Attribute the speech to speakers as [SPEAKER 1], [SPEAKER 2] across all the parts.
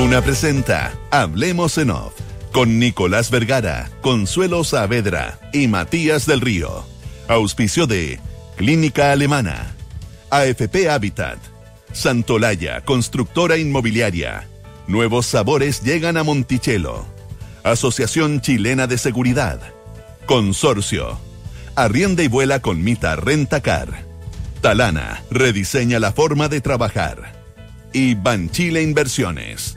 [SPEAKER 1] Duna presenta Hablemos en Off con Nicolás Vergara, Consuelo Saavedra y Matías del Río. Auspicio de Clínica Alemana, AFP Habitat, Santolaya, constructora inmobiliaria. Nuevos sabores llegan a Monticello. Asociación Chilena de Seguridad. Consorcio. Arrienda y vuela con Mita Rentacar. Talana rediseña la forma de trabajar. Y Banchile Inversiones.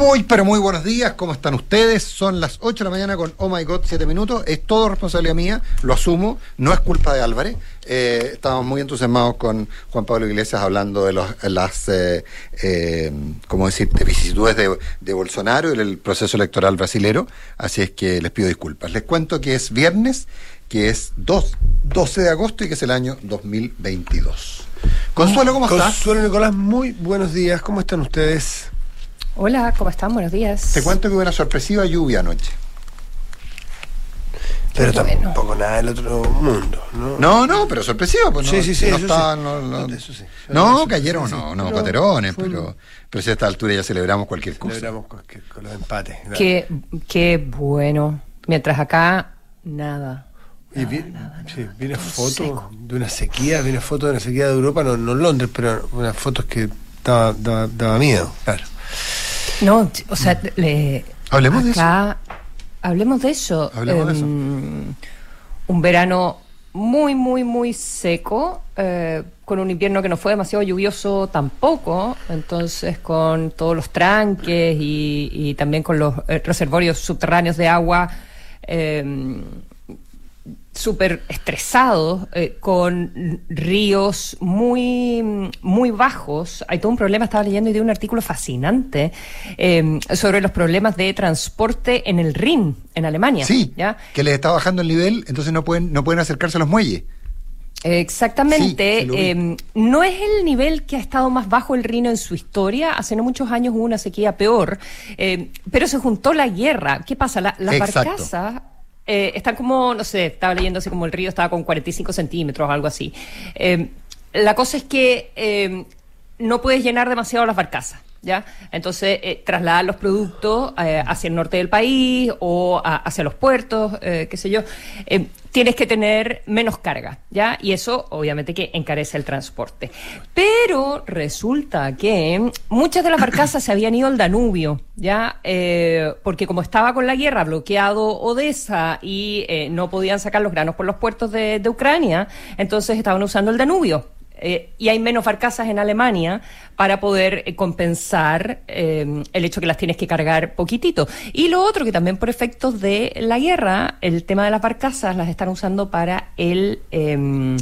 [SPEAKER 2] Muy, pero muy buenos días, ¿cómo están ustedes? Son las 8 de la mañana con Oh My God, 7 minutos. Es todo responsabilidad mía, lo asumo, no es culpa de Álvarez. Eh, estamos muy entusiasmados con Juan Pablo Iglesias hablando de los, las, eh, eh, ¿cómo decir?, de vicisitudes de, de Bolsonaro y del proceso electoral brasilero. Así es que les pido disculpas. Les cuento que es viernes, que es 2, 12 de agosto y que es el año 2022. Consuelo, ¿cómo estás?
[SPEAKER 3] Consuelo Nicolás, muy buenos días. ¿Cómo están ustedes?
[SPEAKER 4] Hola, ¿cómo están? Buenos días.
[SPEAKER 2] Te cuento que hubo una sorpresiva lluvia anoche.
[SPEAKER 3] Pero
[SPEAKER 4] bueno.
[SPEAKER 3] tampoco nada del otro mundo, ¿no?
[SPEAKER 2] No, no, pero sorpresiva, pues no,
[SPEAKER 3] Sí, sí, sí,
[SPEAKER 2] no
[SPEAKER 3] eso
[SPEAKER 2] estaba-
[SPEAKER 3] sí.
[SPEAKER 2] no, no-
[SPEAKER 3] No, eso sí.
[SPEAKER 2] No,
[SPEAKER 3] Eso
[SPEAKER 2] cayeron,
[SPEAKER 3] sí,
[SPEAKER 2] no, no,
[SPEAKER 3] un-
[SPEAKER 2] pero, pero si a esta altura ya celebramos cualquier cosa.
[SPEAKER 3] Celebramos que- con los empates. claro.
[SPEAKER 4] Qué, qué bueno. Mientras acá, nada.
[SPEAKER 3] Y vi- sí, viene foto
[SPEAKER 4] seco.
[SPEAKER 3] de una sequía, viene foto de una sequía de Europa, no, no Londres, pero unas fotos que daba, daba, daba miedo, claro.
[SPEAKER 4] No, o sea, le,
[SPEAKER 2] Hablemos de
[SPEAKER 4] acá, Hablemos de eso.
[SPEAKER 2] Hablemos de eso.
[SPEAKER 4] Em, Un verano muy, muy, muy seco, eh, con un invierno que no fue demasiado lluvioso tampoco, entonces con todos los tranques y, y también con los eh, reservorios subterráneos de agua. em, súper estresados, eh, con ríos muy, muy bajos. Hay todo un problema, estaba leyendo y de un artículo fascinante eh, sobre los problemas de transporte en el Rin, en Alemania.
[SPEAKER 2] Sí,
[SPEAKER 4] ¿ya?
[SPEAKER 2] que les está bajando el nivel, entonces no pueden, no pueden acercarse a los muelles.
[SPEAKER 4] Exactamente.
[SPEAKER 2] Sí,
[SPEAKER 4] eh, no es el nivel que ha estado más bajo el Rino en su historia. Hace no muchos años hubo una sequía peor, eh, pero se juntó la guerra. ¿Qué pasa? La- las
[SPEAKER 2] Exacto.
[SPEAKER 4] barcazas eh, están como, no sé, estaba leyendo así como el río estaba con 45 centímetros algo así. Eh, la cosa es que eh, no puedes llenar demasiado las barcazas. ¿Ya? Entonces, eh, trasladar los productos eh, hacia el norte del país o a- hacia los puertos, eh, qué sé yo, eh, tienes que tener menos carga, ¿ya? Y eso, obviamente, que encarece el transporte. Pero resulta que muchas de las barcazas se habían ido al Danubio, ¿ya? Eh, porque como estaba con la guerra bloqueado Odessa y no podían sacar los granos por los puertos de, de Ucrania, entonces estaban usando el Danubio. Eh, y hay menos barcazas en Alemania para poder eh, compensar eh, el hecho que las tienes que cargar poquitito. Y lo otro, que también por efectos de la guerra, el tema de las barcazas las están usando para el, eh,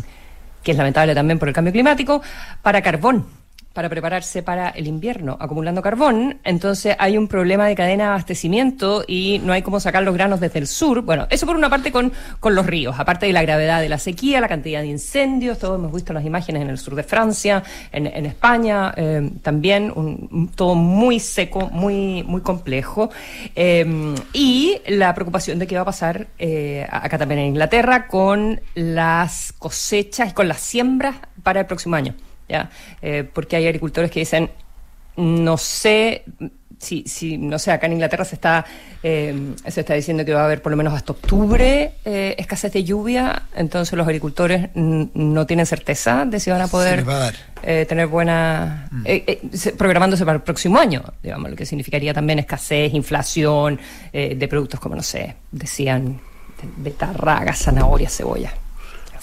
[SPEAKER 4] que es lamentable también por el cambio climático, para carbón para prepararse para el invierno, acumulando carbón. Entonces hay un problema de cadena de abastecimiento y no hay cómo sacar los granos desde el sur. Bueno, eso por una parte con, con los ríos, aparte de la gravedad de la sequía, la cantidad de incendios, todos hemos visto las imágenes en el sur de Francia, en, España, eh, también un- un- todo muy seco, muy, muy complejo. Eh, y la preocupación de qué va a pasar eh, acá también en Inglaterra con las cosechas y con las siembras para el próximo año. ¿Ya? Eh, porque hay agricultores que dicen, no sé si, si no sé, acá en Inglaterra se está, eh, se está diciendo que va a haber por lo menos hasta octubre eh, escasez de lluvia, entonces los agricultores mm, no tienen certeza de si van a poder
[SPEAKER 3] va a
[SPEAKER 4] eh, tener buena eh, eh, se- programándose para el próximo año, digamos, lo que significaría también escasez, inflación eh, de productos como, no sé, decían betarraga, zanahoria, cebolla.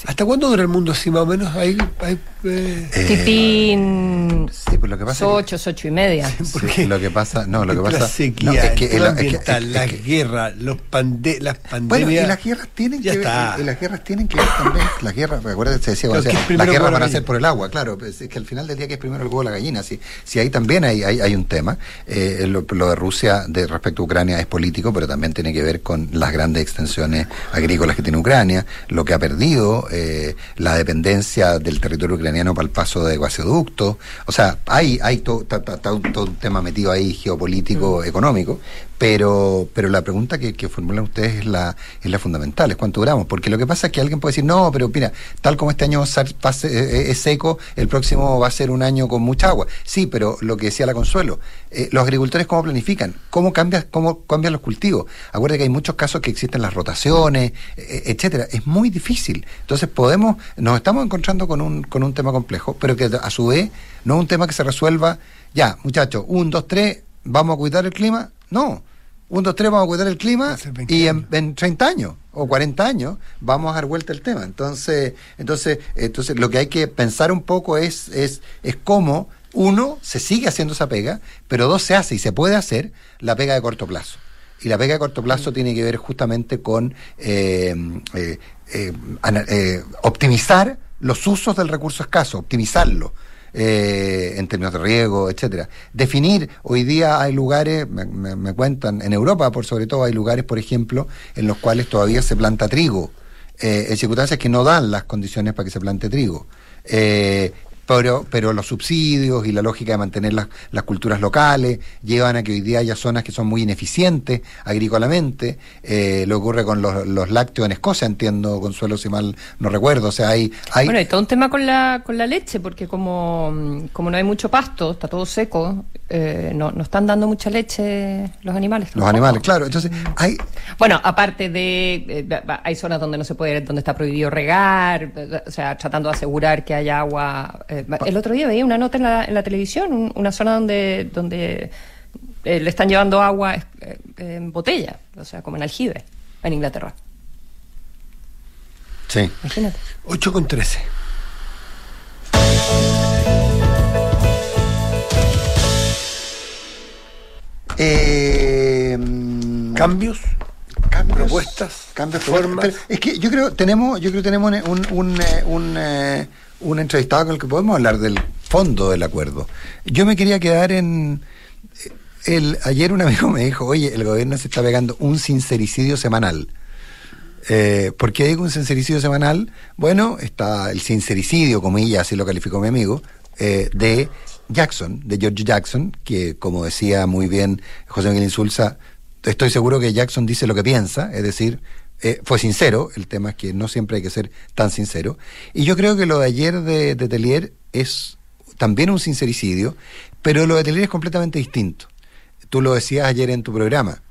[SPEAKER 3] ¿Hasta cuándo dura el mundo así más o menos? Hay, hay, eh,
[SPEAKER 2] Eh,
[SPEAKER 4] Tipín,
[SPEAKER 2] sí, pues lo que pasa es que-
[SPEAKER 4] ocho, ocho y media.
[SPEAKER 3] ¿por
[SPEAKER 2] Sí, lo que pasa, no, lo que pasa
[SPEAKER 3] la sequía,
[SPEAKER 2] no, es que
[SPEAKER 3] el tema
[SPEAKER 2] el- es que-
[SPEAKER 3] ambiental,
[SPEAKER 2] es que-
[SPEAKER 3] las guerras, los pande las
[SPEAKER 2] Bueno,
[SPEAKER 3] pandemias.
[SPEAKER 2] y las guerras tienen
[SPEAKER 3] Ya
[SPEAKER 2] que ver, y las guerras tienen que ver también, las guerras, recuerda se decía,
[SPEAKER 3] es primero
[SPEAKER 2] las guerras van a ser por el agua, claro, pues es que al final del día que es primero el huevo o la gallina, si, si ahí también hay, hay, hay un tema, eh, lo, lo de Rusia de respecto a Ucrania es político, pero también tiene que ver con las grandes extensiones agrícolas que tiene Ucrania, lo que ha perdido, eh, la dependencia del territorio ucraniano para el paso de gasoductos, o sea, hay, hay todo, ta- ta- ta- un- todo un tema metido ahí geopolítico, económico, Pero, pero la pregunta que, que formulan ustedes es la, es la fundamental, es cuánto duramos. Porque lo que pasa es que alguien puede decir, no, pero mira, tal como este año es seco, el próximo va a ser un año con mucha agua. Sí, pero lo que decía la Consuelo, eh, los agricultores cómo planifican, cómo cambian, cómo cambian los cultivos. Acuérdate que hay muchos casos que existen las rotaciones, eh, etcétera. Es muy difícil. Entonces podemos, nos estamos encontrando con un, con un tema complejo, pero que a su vez no es un tema que se resuelva, ya, muchachos, un, dos, tres, vamos a cuidar el clima, no. Un, dos, tres, vamos a cuidar el clima y en, en, 30 años o 40 años vamos a dar vuelta el tema. Entonces, entonces, entonces lo que hay que pensar un poco es, es, es cómo, uno, se sigue haciendo esa pega, pero dos, se hace y se puede hacer la pega de corto plazo. Y la pega de corto plazo tiene que ver justamente con eh, eh, eh, optimizar los usos del recurso escaso, optimizarlo eh, en términos de riego, etcétera. Definir, hoy día hay lugares, me, cuentan, en Europa por sobre todo hay lugares, por ejemplo, en los cuales todavía se planta trigo. Eh, en circunstancias que no dan las condiciones para que se plante trigo. Eh, pero, pero los subsidios y la lógica de mantener las, las culturas locales llevan a que hoy día haya zonas que son muy ineficientes agrícolamente. Eh, lo ocurre con los, los, lácteos en Escocia, entiendo, Consuelo, si mal no recuerdo. O sea, hay, hay...
[SPEAKER 4] Bueno, hay todo un tema con la, con la leche, porque como, como no hay mucho pasto, está todo seco, eh, no, no están dando mucha leche los animales.
[SPEAKER 2] Los animales, claro. Entonces, hay...
[SPEAKER 4] Bueno, aparte de... Eh, hay zonas donde no se puede, donde está prohibido regar, o sea, tratando de asegurar que haya agua eh, el otro día veía una nota en la, en la televisión, una zona donde, donde eh, le están llevando agua eh, en botella, o sea, como en aljibe, en Inglaterra.
[SPEAKER 2] Sí.
[SPEAKER 3] Imagínate. 8 con 13.
[SPEAKER 2] Eh,
[SPEAKER 3] cambios
[SPEAKER 2] cambios
[SPEAKER 3] propuestas
[SPEAKER 2] cambios formas es que yo creo tenemos yo creo tenemos un, un, un, un un entrevistado con el que podemos hablar del fondo del acuerdo. Yo me quería quedar en... El, ayer un amigo me dijo, oye, el gobierno se está pegando un sincericidio semanal. Eh, ¿Por qué digo un sincericidio semanal? Bueno, está el sincericidio, como ella así lo calificó mi amigo, eh, de Jackson, de George Jackson, que como decía muy bien José Miguel Insulza, estoy seguro que Jackson dice lo que piensa, es decir, eh, fue sincero, el tema es que no siempre hay que ser tan sincero. Y yo creo que lo de ayer de, de Telier es también un sincericidio, pero lo de Telier es completamente distinto. Tú lo decías ayer en tu programa.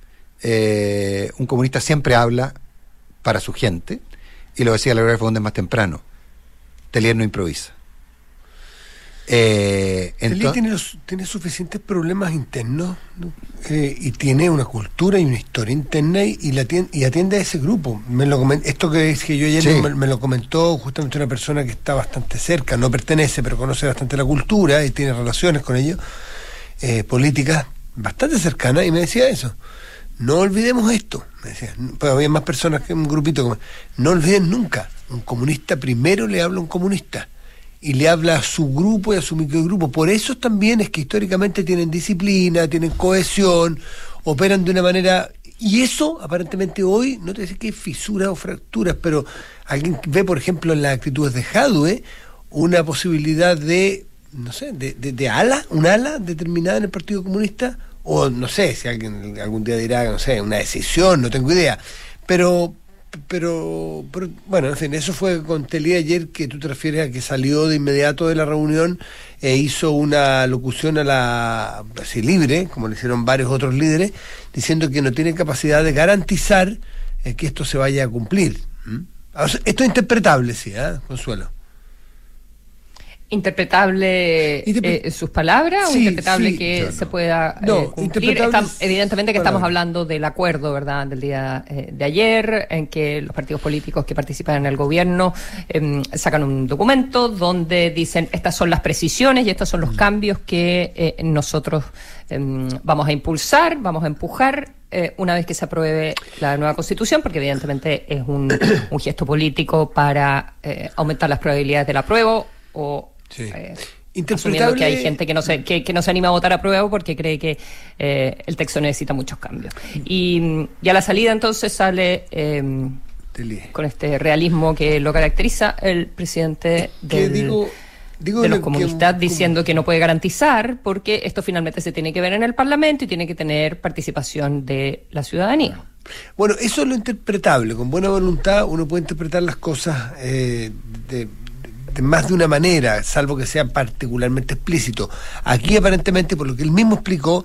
[SPEAKER 2] Eh, un comunista siempre habla para su gente, y lo decía Laura Fagundes más temprano. Telier no improvisa.
[SPEAKER 3] Eh, tiene, tiene, suficientes problemas internos eh, y tiene una cultura y una historia interna y, la atiende, y atiende a ese grupo. Me lo esto que es que yo ayer me, lo comentó justamente una persona que está bastante cerca, no pertenece, pero conoce bastante la cultura y tiene relaciones con ellos, eh, políticas bastante cercanas, y me decía eso. No olvidemos esto, me decía. Pues había más personas que un grupito. No olviden nunca. Un comunista primero le habla a un comunista y le habla a su grupo y a su microgrupo. Por eso también es que históricamente tienen disciplina, tienen cohesión, operan de una manera... Y eso, aparentemente hoy, no te decir que hay fisuras o fracturas, pero alguien ve, por ejemplo, en las actitudes de Jadwe, una posibilidad de, no sé, de, de, ala, un ala determinada en el Partido Comunista, o no sé, si alguien algún día dirá, no sé, una decisión, no tengo idea. Pero, pero, bueno, en fin, eso fue con Telí ayer que tú te refieres a que salió de inmediato de la reunión e hizo una locución a la así libre, como le hicieron varios otros líderes, diciendo que no tiene capacidad de garantizar eh, que esto se vaya a cumplir. esto es interpretable, sí, ¿eh? Consuelo
[SPEAKER 4] interpretable eh, sus palabras o interpretable que se pueda eh, cumplir. evidentemente que estamos hablando del acuerdo, ¿verdad?, del día eh, de ayer, en que los partidos políticos que participan en el gobierno em, sacan un documento donde dicen estas son las precisiones y estos son los mm. cambios que nosotros em, vamos a impulsar, vamos a empujar una vez que se apruebe la nueva constitución, porque evidentemente es un, un gesto político para aumentar las probabilidades del apruebo o Sí. Eh, que hay gente que no, se, que, no se anima a votar a prueba porque cree que eh, el texto necesita muchos cambios. Y, a la salida entonces sale em, con este realismo que lo caracteriza el presidente del de los comunistas diciendo que no puede garantizar porque esto finalmente se tiene que ver en el Parlamento y tiene que tener participación de la ciudadanía.
[SPEAKER 3] Bueno, eso es lo interpretable. Con buena voluntad uno puede interpretar las cosas eh, de, más de una manera, salvo que sea particularmente explícito. Aquí aparentemente, por lo que él mismo explicó,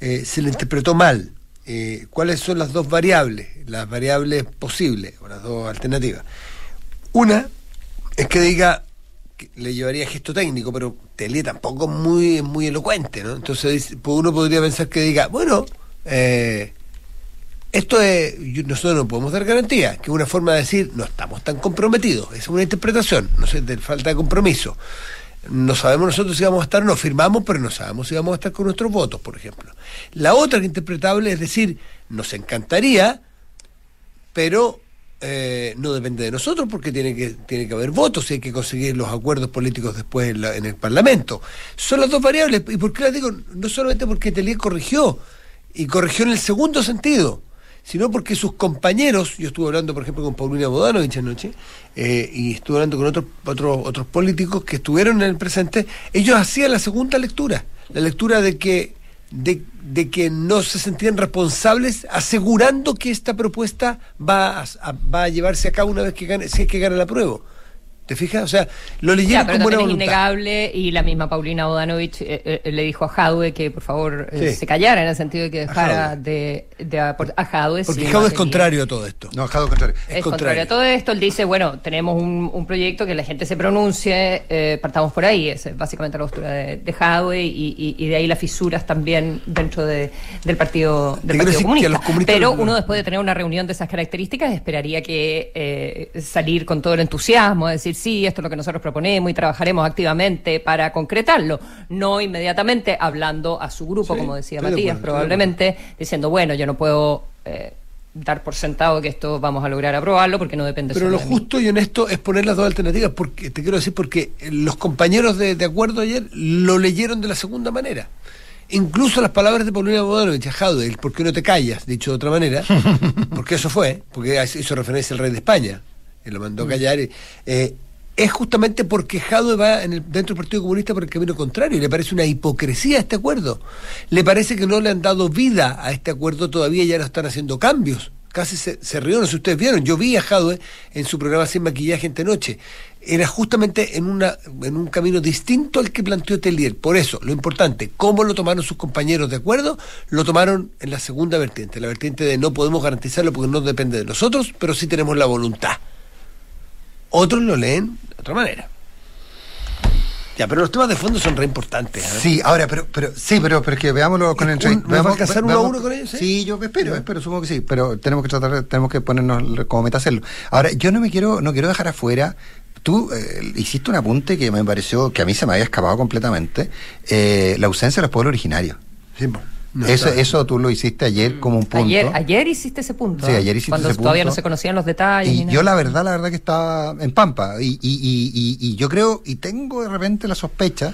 [SPEAKER 3] eh, se le interpretó mal. Eh, ¿Cuáles son las dos variables? Las variables posibles, o las dos alternativas. Una es que diga le llevaría gesto técnico, pero Telia tampoco es muy, muy elocuente, ¿no? Entonces uno podría pensar que diga, bueno, eh, esto es, nosotros no podemos dar garantía, que es una forma de decir, no estamos tan comprometidos, es una interpretación, no sé, de falta de compromiso. No sabemos nosotros si vamos a estar, no firmamos, pero no sabemos si vamos a estar con nuestros votos, por ejemplo. La otra que interpretable es decir, nos encantaría, pero eh, no depende de nosotros porque tiene que, tiene que haber votos y hay que conseguir los acuerdos políticos después en, el Parlamento. Son las dos variables. ¿Y por qué las digo? No solamente porque Telier corrigió, y corrigió en el segundo sentido, sino porque sus compañeros, yo estuve hablando por ejemplo con Paulina Bodanovich anoche, eh, y estuve hablando con otros, otros, otros políticos que estuvieron en el presente, ellos hacían la segunda lectura, la lectura de que de, de, que no se sentían responsables asegurando que esta propuesta va a, va a llevarse a cabo una vez que gane, si es que gane la prueba. ¿Te fijas? O sea, lo leyeron
[SPEAKER 4] con buena voluntad. innegable y la misma Paulina Bodanovich eh, eh, le dijo a Jadwe que por favor eh, se callara en el sentido de que dejara de, de, a, Jadwe.
[SPEAKER 3] Porque Jadwe es contrario a todo esto.
[SPEAKER 2] No, Jadwe es contrario.
[SPEAKER 4] Es, contrario. a todo esto. Él dice, bueno, tenemos un, un proyecto que la gente se pronuncie, partamos por ahí. Es básicamente la postura de, de Jadwe y, y, de ahí las fisuras también dentro de, del Partido, del partido comunista. Pero uno después de tener una reunión de esas características esperaría que salir con todo el entusiasmo, es decir, sí, esto es lo que nosotros proponemos y trabajaremos activamente para concretarlo. No inmediatamente hablando a su grupo, como decía Matías, probablemente diciendo, bueno, yo no puedo... Eh, dar por sentado que esto vamos a lograr aprobarlo porque no depende
[SPEAKER 3] Pero lo justo y honesto es poner las dos alternativas, porque te quiero decir, porque los compañeros de, acuerdo ayer lo leyeron de la segunda manera. Incluso las palabras de Paulina Bodanovich a el ¿por qué no te callas? Dicho de otra manera, porque eso fue, porque hizo referencia al rey de España, y lo mandó a callar. Eh, es justamente porque Jadwe va en el, dentro del Partido Comunista por el camino contrario. Le parece una hipocresía este acuerdo. Le parece que no le han dado vida a este acuerdo todavía, ya no están haciendo cambios. Casi se, se rió, no si ustedes vieron. Yo vi a Jadwe en su programa Sin Maquillaje ante noche. Era justamente en, una, en un camino distinto al que planteó Telier. Por eso, lo importante, cómo lo tomaron sus compañeros de acuerdo, lo tomaron en la segunda vertiente, la vertiente de no podemos garantizarlo porque no depende de nosotros, pero sí tenemos la voluntad. Otros lo leen de otra manera. Ya, pero los temas de fondo son re importantes.
[SPEAKER 2] ¿eh? Sí, ahora, pero, pero, sí, pero, pero es que veámoslo con el
[SPEAKER 3] ¿Vamos a casar uno a uno con ellos?
[SPEAKER 2] Sí, yo espero, espero, supongo que sí, pero tenemos que tratar, tenemos que ponernos como meta hacerlo. Ahora, yo no me quiero, no quiero dejar afuera Tú eh, hiciste un apunte que me pareció que a mí se me había escapado completamente, eh, la ausencia de los pueblos originarios. Sí, eso, eso tú lo hiciste ayer como un punto.
[SPEAKER 4] Ayer, ayer hiciste ese punto.
[SPEAKER 2] Sí, ayer hiciste
[SPEAKER 4] cuando
[SPEAKER 2] ese punto.
[SPEAKER 4] todavía no se conocían los detalles.
[SPEAKER 2] Y yo la verdad, la verdad que estaba en Pampa. Y, y, y, y, yo creo, y tengo de repente la sospecha,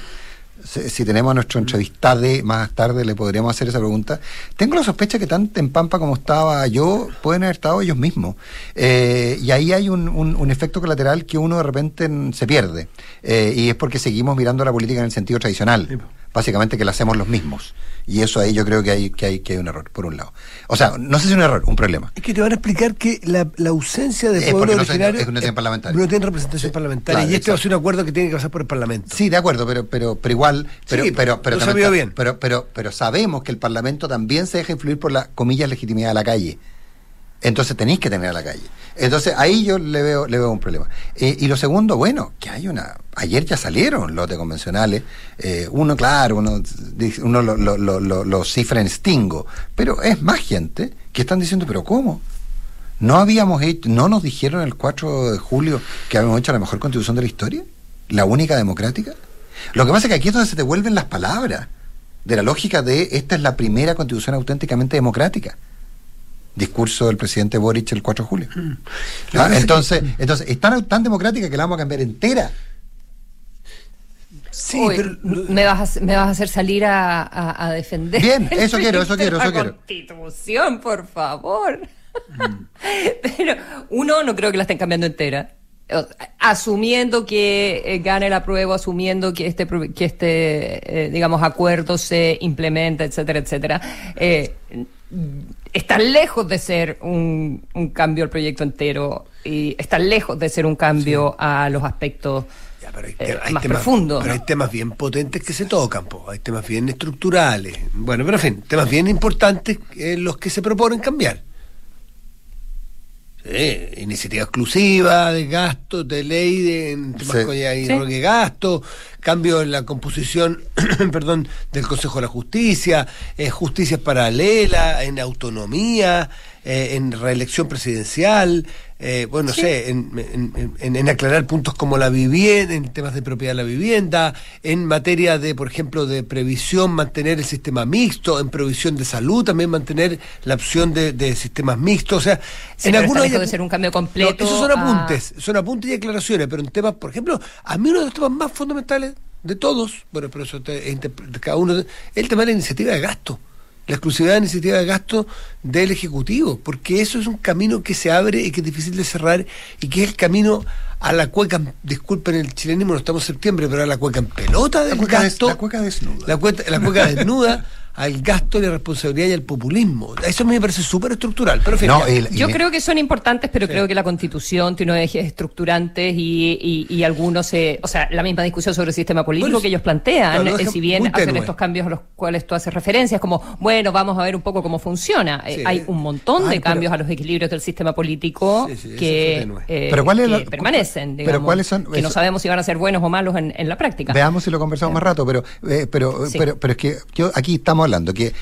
[SPEAKER 2] si, tenemos a nuestro entrevistado más tarde le podríamos hacer esa pregunta, tengo la sospecha que tanto en Pampa como estaba yo, pueden haber estado ellos mismos. Eh, y ahí hay un, un, efecto colateral que uno de repente se pierde. Eh, y es porque seguimos mirando la política en el sentido tradicional. Básicamente que la hacemos los mismos. Y eso ahí yo creo que hay, que hay, que hay un error, por un lado. O sea, no sé si es un error, un problema.
[SPEAKER 3] Es que te van a explicar que la, ausencia de pueblo originario
[SPEAKER 2] no, tiene parlamentario.
[SPEAKER 3] no tiene representación parlamentaria. y este va a ser un acuerdo que tiene que pasar por el Parlamento.
[SPEAKER 2] Sí, de acuerdo, pero, pero, pero igual, pero, pero, pero,
[SPEAKER 3] bien.
[SPEAKER 2] pero, pero, pero sabemos que el Parlamento también se deja influir por la comillas legitimidad de la calle. Entonces tenéis que tener a la calle. Entonces ahí yo le veo, le veo un problema. Eh, y lo segundo, bueno, que hay una. Ayer ya salieron lotes convencionales. Eh, uno, claro, uno, uno lo, lo, lo, lo, cifra en stingo. Pero es más gente que están diciendo, ¿pero cómo? ¿No habíamos hecho, no nos dijeron el 4 de julio que habíamos hecho la mejor constitución de la historia? ¿La única democrática? Lo que pasa es que aquí es donde se te vuelven las palabras de la lógica de esta es la primera constitución auténticamente democrática discurso del presidente Boric el 4 de julio. Mm. Ah, entonces, entonces, es tan, tan democrática que la vamos a cambiar entera.
[SPEAKER 4] Sí, pero me vas, a, me vas a hacer salir a, a, defender.
[SPEAKER 2] Bien, eso quiero, eso quiero, eso quiero.
[SPEAKER 4] Constitución, por favor. Mm. pero uno, no creo que la estén cambiando entera. asumiendo que eh, gane la prueba, asumiendo que este, que este eh, digamos, acuerdo se implementa, etcétera, etcétera, eh, está lejos de ser un, cambio al proyecto entero y está lejos de ser un cambio a los aspectos más profundos.
[SPEAKER 3] Pero hay temas bien potentes que se tocan, hay temas bien estructurales. Bueno, pero en fin, temas bien importantes los que se proponen cambiar. Iniciativa exclusiva de gasto, de ley de temas gasto, cambio en la composición, perdón, del Consejo de la Justicia, eh, justicia paralela, en autonomía, eh, en reelección presidencial, eh, bueno, no sé, en, aclarar puntos como la vivienda, en temas de propiedad de la vivienda, en materia de, por ejemplo, de previsión, mantener el sistema mixto, en provisión de salud, también mantener la opción de, sistemas mixtos, o sea,
[SPEAKER 4] en algunos... de ser un cambio completo.
[SPEAKER 3] esos son apuntes, son apuntes y declaraciones, pero en temas, por ejemplo, a mí uno de los temas más fundamentales de todos, bueno, pero eso de cada uno, el tema de la iniciativa de gasto la exclusividad de iniciativa de gasto del Ejecutivo, porque eso es un camino que se abre y que es difícil de cerrar y que es el camino a la cueca, disculpen el chilenismo, no estamos en septiembre, pero a la cueca en pelota del gasto.
[SPEAKER 2] la cueca desnuda.
[SPEAKER 3] La, la cueca desnuda al gasto, la responsabilidad y al populismo. Eso me parece súper estructural. Pero
[SPEAKER 4] Yo creo que son importantes, pero creo que la Constitución tiene unos ejes estructurantes y, y, algunos, eh, o sea, la misma discusión sobre el sistema político que ellos plantean, eh, si bien hacen estos cambios a los cuales tú haces referencias, como, bueno, vamos a ver un poco cómo funciona. Eh, hay un montón de cambios a los equilibrios del sistema político que,
[SPEAKER 2] ¿Pero
[SPEAKER 4] permanecen, digamos, que no sabemos si van a ser buenos o malos en, en la práctica.
[SPEAKER 2] Veamos si lo conversamos más rato, pero, pero, pero, pero es que yo aquí estamos hablando, que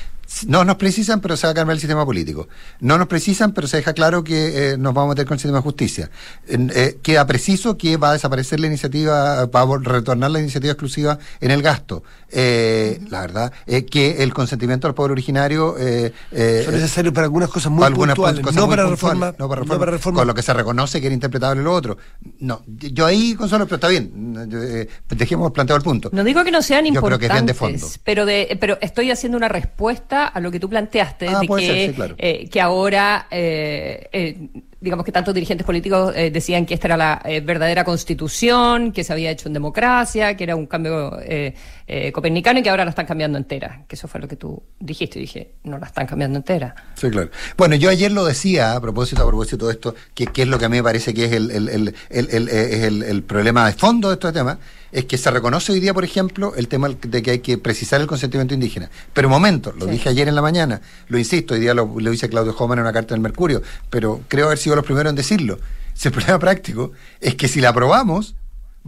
[SPEAKER 2] no nos precisan, pero se va a cambiar el sistema político. No nos precisan, pero se deja claro que eh, nos vamos a meter con el sistema de justicia. Eh, queda preciso que va a desaparecer la iniciativa, va a retornar la iniciativa exclusiva en el gasto. Eh, la verdad, que el consentimiento del pueblo originario...
[SPEAKER 3] es necesario para algunas cosas muy puntuales, no, para reforma,
[SPEAKER 2] no, para reforma, Con lo que se reconoce que era interpretable lo otro. No, yo ahí, Consuelo, pero está bien. dejemos planteado el punto.
[SPEAKER 4] No digo que no sean importantes, de fondo. Pero, de, pero estoy haciendo una respuesta a lo que tú planteaste, ah, de que, eh, que ahora, eh, eh, digamos que tantos dirigentes políticos decían que esta era la verdadera constitución, que se había hecho en democracia, que era un cambio copernicano y que ahora la están cambiando entera. Que eso fue lo que tú dijiste. Y dije, no la están cambiando entera.
[SPEAKER 2] Sí, claro. Bueno, yo ayer lo decía, a propósito, a propósito de esto, que, es lo que a mí me parece que es el, el, el, el problema de fondo de este tema es que se reconoce hoy día, por ejemplo, el tema de que hay que precisar el consentimiento indígena. Pero un momento, lo dije ayer en la mañana, lo insisto, hoy día lo, lo dice Claudio Homan en una carta del Mercurio, pero creo haber sido los primeros en decirlo. Si el problema práctico es que si la aprobamos,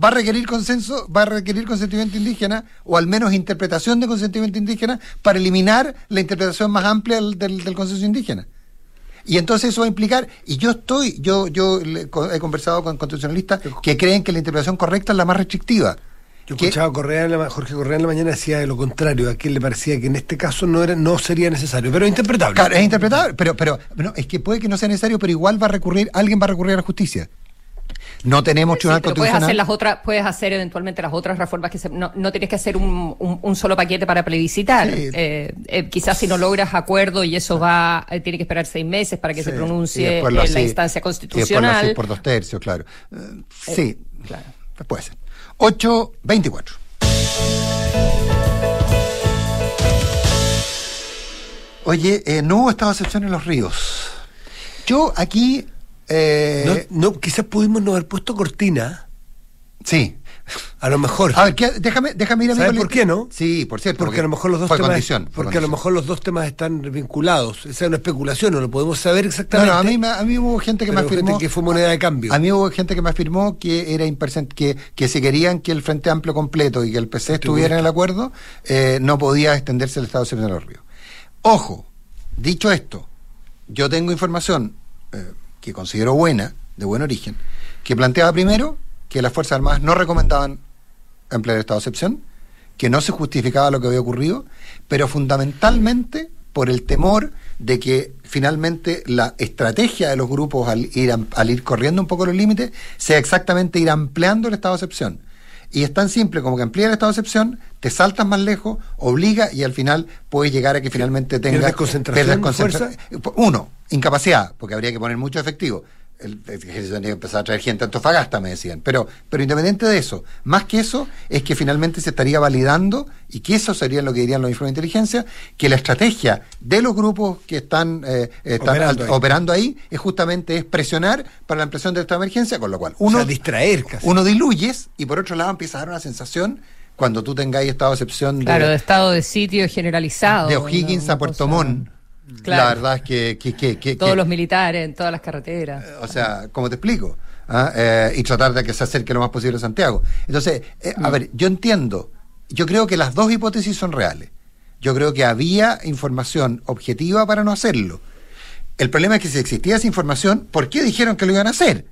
[SPEAKER 2] va a requerir consenso, va a requerir consentimiento indígena, o al menos interpretación de consentimiento indígena, para eliminar la interpretación más amplia del, del consenso indígena. Y entonces eso va a implicar, y yo estoy, yo, yo he conversado con constitucionalistas que creen que la interpretación correcta es la más restrictiva.
[SPEAKER 3] Yo escuchaba Correa Jorge Correa en la mañana decía lo contrario, a quien le parecía que en este caso no era, no sería necesario, pero es interpretable.
[SPEAKER 2] Claro, es interpretable, pero, pero es que puede que no sea necesario, pero igual va a recurrir, alguien va a recurrir a la justicia. No tenemos
[SPEAKER 4] tribunal Puedes hacer las otras, puedes hacer eventualmente las otras reformas que no, no tienes que hacer un, un, solo paquete para plebiscitar. Eh, eh, quizás si no logras acuerdo y eso va, eh, tiene que esperar seis meses para que se pronuncie en la instancia constitucional.
[SPEAKER 2] por dos tercios, claro. sí, claro. puede ser. 8.24. Oye, no hubo estado de excepción en los ríos. Yo aquí
[SPEAKER 3] eh, no, quizás pudimos no haber puesto cortina.
[SPEAKER 2] Sí.
[SPEAKER 3] A lo mejor.
[SPEAKER 2] A ver, déjame, déjame ir a
[SPEAKER 3] ¿Sabes por qué no?
[SPEAKER 2] Sí, por cierto.
[SPEAKER 3] Porque, a lo mejor los dos temas. porque a lo mejor los dos temas están vinculados. Esa es una especulación, no lo podemos saber exactamente.
[SPEAKER 2] No, a, mí, a mí hubo gente que me afirmó.
[SPEAKER 3] que fue moneda de cambio.
[SPEAKER 2] A mí hubo gente que me afirmó que era que, que si querían que el Frente Amplio completo y que el PC estuviera en el acuerdo, eh, no podía extenderse el Estado de los Ríos. Ojo, dicho esto, yo tengo información. Eh, que considero buena, de buen origen, que planteaba primero que las Fuerzas Armadas no recomendaban emplear el estado de excepción, que no se justificaba lo que había ocurrido, pero fundamentalmente por el temor de que finalmente la estrategia de los grupos al ir, al ir corriendo un poco los límites sea exactamente ir ampliando el estado de excepción. Y es tan simple como que amplía el estado de excepción, te saltas más lejos, obliga y al final puedes llegar a que finalmente tengas
[SPEAKER 3] concentración,
[SPEAKER 2] Uno, incapacidad, porque habría que poner mucho efectivo. El, ejército tenía que empezar a traer gente a Antofagasta, me decían. Pero, pero independiente de eso, más que eso, es que finalmente se estaría validando, y que eso sería lo que dirían los informes de inteligencia, que la estrategia de los grupos que están, eh, operando, ahí. es justamente es presionar para la impresión de esta emergencia, con lo cual
[SPEAKER 3] uno, distraer
[SPEAKER 2] uno diluyes y por otro lado empieza a dar una sensación cuando tú tengáis estado de excepción
[SPEAKER 4] claro, de, estado de sitio generalizado.
[SPEAKER 2] De O'Higgins a Puerto Montt la verdad es que...
[SPEAKER 4] Todos los militares en todas las carreteras.
[SPEAKER 2] O sea, ¿cómo te explico? ¿Ah? Eh, y tratar de que se acerque lo más posible a Santiago. Entonces, eh, a mm. ver, yo entiendo, yo creo que las dos hipótesis son reales. Yo creo que había información objetiva para no hacerlo. El problema es que si existía esa información, ¿por qué dijeron que lo iban a hacer?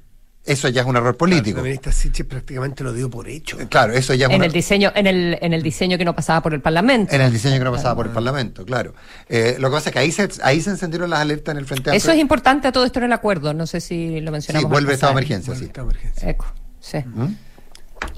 [SPEAKER 2] Eso ya es un error político.
[SPEAKER 3] La ministra Siche prácticamente lo dio por hecho.
[SPEAKER 2] Eh, claro, eso ya
[SPEAKER 4] es en el diseño en el en el diseño que no pasaba por el Parlamento.
[SPEAKER 2] En el diseño que no pasaba por el Parlamento, claro. Eh, lo que pasa es que ahí se ahí se encendieron las alertas en el frente.
[SPEAKER 4] Eso es importante a todo esto en el acuerdo. No sé si lo mencionamos.
[SPEAKER 2] Sí, vuelve estado de emergencia, sí.
[SPEAKER 3] Estado de emergencia.
[SPEAKER 4] Eco, sí. ¿Mm?